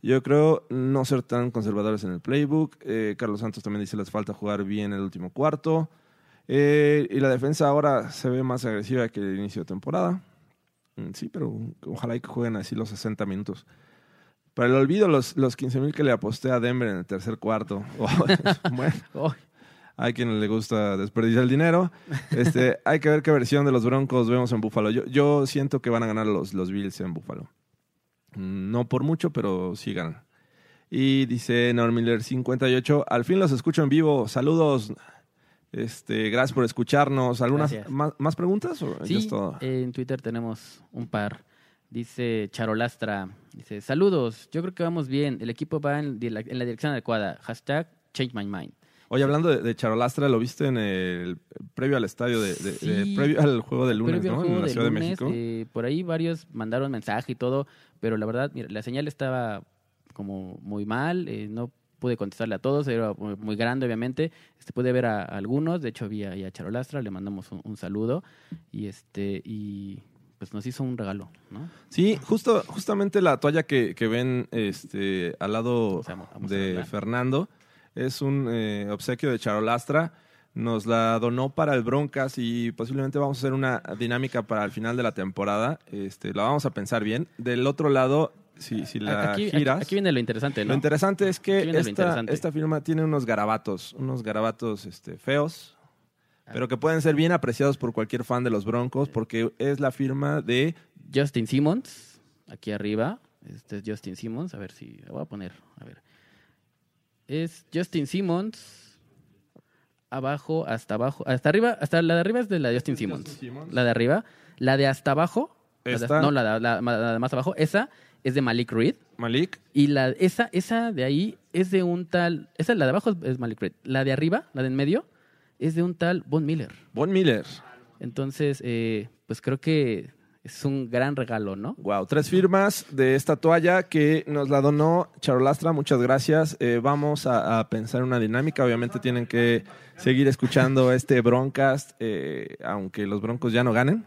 Speaker 2: Yo creo no ser tan conservadores en el playbook. Eh, Carlos Santos también dice les falta jugar bien el último cuarto. Eh, y la defensa ahora se ve más agresiva que el inicio de temporada. Mm, Sí, pero ojalá y que jueguen así los 60 minutos. Para el olvido, los, los 15 mil que le aposté a Denver en el tercer cuarto. [laughs] [laughs] bueno,
Speaker 3: Oh,
Speaker 2: hay quien le gusta desperdiciar el dinero. Este, [laughs] hay que ver qué versión de los Broncos vemos en Buffalo. Yo, yo siento que van a ganar los, los Bills en Buffalo. No por mucho, pero sí ganan. Y dice Norm Miller 58, al fin los escucho en vivo. Saludos. Este, gracias por escucharnos. ¿Algunas más, más preguntas? o
Speaker 3: Sí,
Speaker 2: es todo?
Speaker 3: en Twitter tenemos un par. Dice Charolastra, dice, saludos, yo creo que vamos bien, el equipo va en, la- en la dirección adecuada. Hashtag change my mind.
Speaker 2: Oye, hablando de, de Charolastra, ¿lo viste en el previo al estadio de, de- de-
Speaker 3: Sí.
Speaker 2: previo al juego de lunes,
Speaker 3: Previo
Speaker 2: ¿no?
Speaker 3: juego
Speaker 2: En la
Speaker 3: de
Speaker 2: Ciudad
Speaker 3: lunes,
Speaker 2: de México.
Speaker 3: eh, por ahí varios mandaron mensaje y todo, pero la verdad, mira, la señal estaba como muy mal, eh, no pude contestarle a todos, era muy grande obviamente, este pude ver a, a algunos, de hecho vi a, a Charolastra, le mandamos un, un saludo y este y pues nos hizo un regalo, ¿no?
Speaker 2: Sí, justo, justamente la toalla que, que ven este, al lado de. Fernando es un eh, obsequio de Charolastra. Nos la donó para el Broncas y posiblemente vamos a hacer una dinámica para el final de la temporada. Este, la vamos a pensar bien. Del otro lado, si, si la
Speaker 3: aquí, aquí-
Speaker 2: giras.
Speaker 3: aquí viene lo interesante, ¿no?
Speaker 2: Lo interesante es que esta, esta firma tiene unos garabatos, unos garabatos este, feos. Pero que pueden ser bien apreciados por cualquier fan de los Broncos porque es la firma de
Speaker 3: Justin Simmons, aquí arriba. Este es Justin Simmons. A ver si la voy a poner. A ver. Es Justin Simmons. Abajo, hasta abajo. Hasta arriba, hasta la de arriba es de la de Justin Simmons. La de arriba. La de hasta abajo. la de-
Speaker 2: Esta.
Speaker 3: no, la de, la- la de más abajo. Esa es de Malik Reed.
Speaker 2: Malik.
Speaker 3: Y la, esa, esa de ahí es de un tal. Esa, la de abajo es Malik Reed. La de arriba, la de en medio, es de un tal Von Miller.
Speaker 2: Von Miller.
Speaker 3: Entonces, eh, pues creo que es un gran regalo, ¿no?
Speaker 2: Wow, tres firmas de esta toalla que nos la donó Charolastra, muchas gracias. Eh, vamos a, a pensar una dinámica, obviamente tienen que seguir escuchando este Broncast, eh, aunque los Broncos ya no ganen.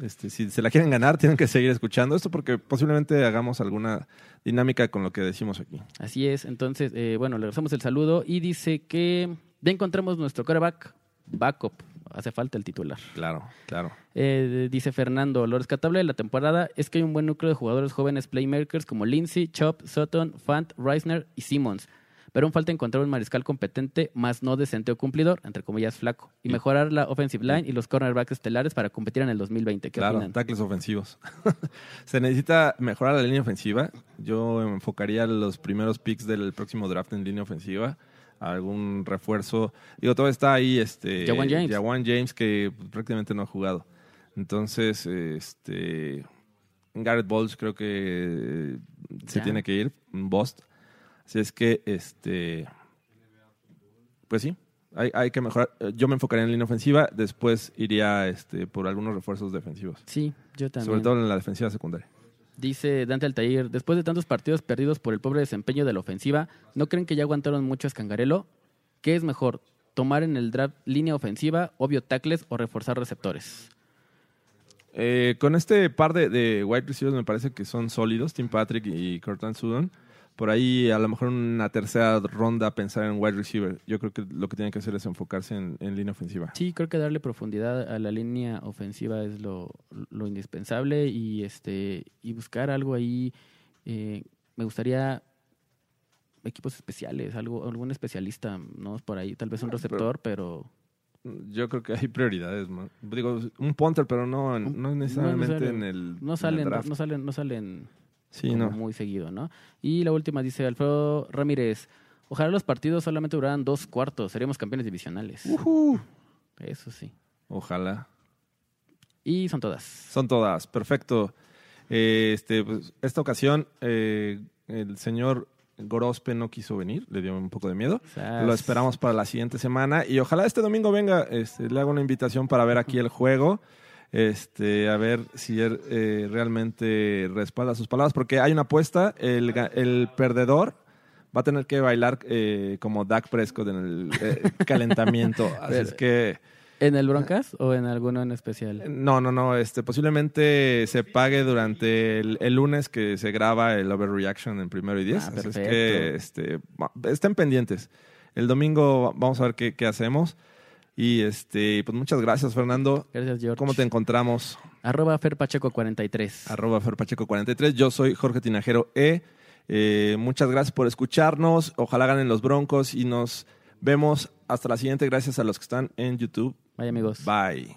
Speaker 2: Este, si se la quieren ganar, tienen que seguir escuchando esto porque posiblemente hagamos alguna dinámica con lo que decimos aquí.
Speaker 3: Así es, entonces, eh, bueno, le regresamos el saludo y dice que ya encontramos nuestro coreback, backup. Hace falta el titular.
Speaker 2: Claro, claro.
Speaker 3: Eh, dice Fernando, lo rescatable de la temporada es que hay un buen núcleo de jugadores jóvenes playmakers como Lindsay, Chop, Sutton, Fant, Reisner y Simmons. Pero aún falta encontrar un mariscal competente, más no decente o cumplidor, entre comillas flaco, y mejorar la offensive line y los cornerbacks estelares para competir en el 2020. ¿Qué
Speaker 2: Claro,
Speaker 3: opinan?
Speaker 2: tackles ofensivos. [laughs] Se necesita mejorar la línea ofensiva. Yo enfocaría los primeros picks del próximo draft en línea ofensiva. Algún refuerzo. Digo, todo está ahí. Este,
Speaker 3: Jawan James.
Speaker 2: Jawan James, que prácticamente no ha jugado. Entonces, este. Garrett Bowles creo que se
Speaker 3: Ya.
Speaker 2: tiene que ir. Un bust. Así es que, este. Pues sí, hay, hay que mejorar. Yo me enfocaría en línea ofensiva, después iría este, por algunos refuerzos defensivos.
Speaker 3: Sí, yo también.
Speaker 2: Sobre todo en la defensiva secundaria.
Speaker 3: Dice Dante Altair, después de tantos partidos perdidos por el pobre desempeño de la ofensiva, ¿no creen que ya aguantaron mucho a Escangarelo? ¿Qué es mejor, tomar en el draft línea ofensiva, obvio tackles o reforzar receptores?
Speaker 2: Eh, con este par de, de wide receivers me parece que son sólidos, Tim Patrick y Cortland Sutton. Por ahí a lo mejor una tercera ronda pensar en wide receiver. Yo creo que lo que tienen que hacer es enfocarse en, en línea ofensiva.
Speaker 3: Sí, creo que darle profundidad a la línea ofensiva es lo, lo indispensable y este y buscar algo ahí. eh, me gustaría equipos especiales, algo algún especialista, no por ahí, tal vez un receptor, pero,
Speaker 2: Yo creo que hay prioridades. man. Digo, un punter, pero no, no necesariamente en el, en
Speaker 3: no
Speaker 2: el
Speaker 3: salen,
Speaker 2: draft.
Speaker 3: no salen, no salen
Speaker 2: Sí, no.
Speaker 3: muy seguido, ¿no? Y la última dice Alfredo Ramírez. Ojalá los partidos solamente duraran dos cuartos, seríamos campeones divisionales. Eso sí.
Speaker 2: Ojalá.
Speaker 3: Y son todas.
Speaker 2: Son todas, perfecto. Eh, este, pues, esta ocasión, eh, el señor Gorospe no quiso venir, le dio un poco de miedo.
Speaker 3: Sas.
Speaker 2: Lo esperamos para la siguiente semana y ojalá este domingo venga, este, le hago una invitación para ver aquí el juego, este, a ver si eh, realmente respalda sus palabras, porque hay una apuesta, el, el perdedor va a tener que bailar eh, como Dak Prescott en el eh, calentamiento, [laughs] así es que...
Speaker 3: ¿En el Broncas o en alguno en especial?
Speaker 2: No, no, no. Este, posiblemente se pague durante el, el lunes que se graba el Overreaction en primero y diez.
Speaker 3: Ah,
Speaker 2: Así es que este, estén pendientes. El domingo vamos a ver qué, qué hacemos. Y este, pues muchas gracias, Fernando.
Speaker 3: Gracias, George.
Speaker 2: ¿Cómo te encontramos?
Speaker 3: Arroba ferpacheco43.
Speaker 2: Arroba ferpacheco43. Yo soy Jorge Tinajero E. Eh, muchas gracias por escucharnos. Ojalá ganen los broncos y nos vemos hasta la siguiente. Gracias a los que están en YouTube.
Speaker 3: Bye, amigos.
Speaker 2: Bye.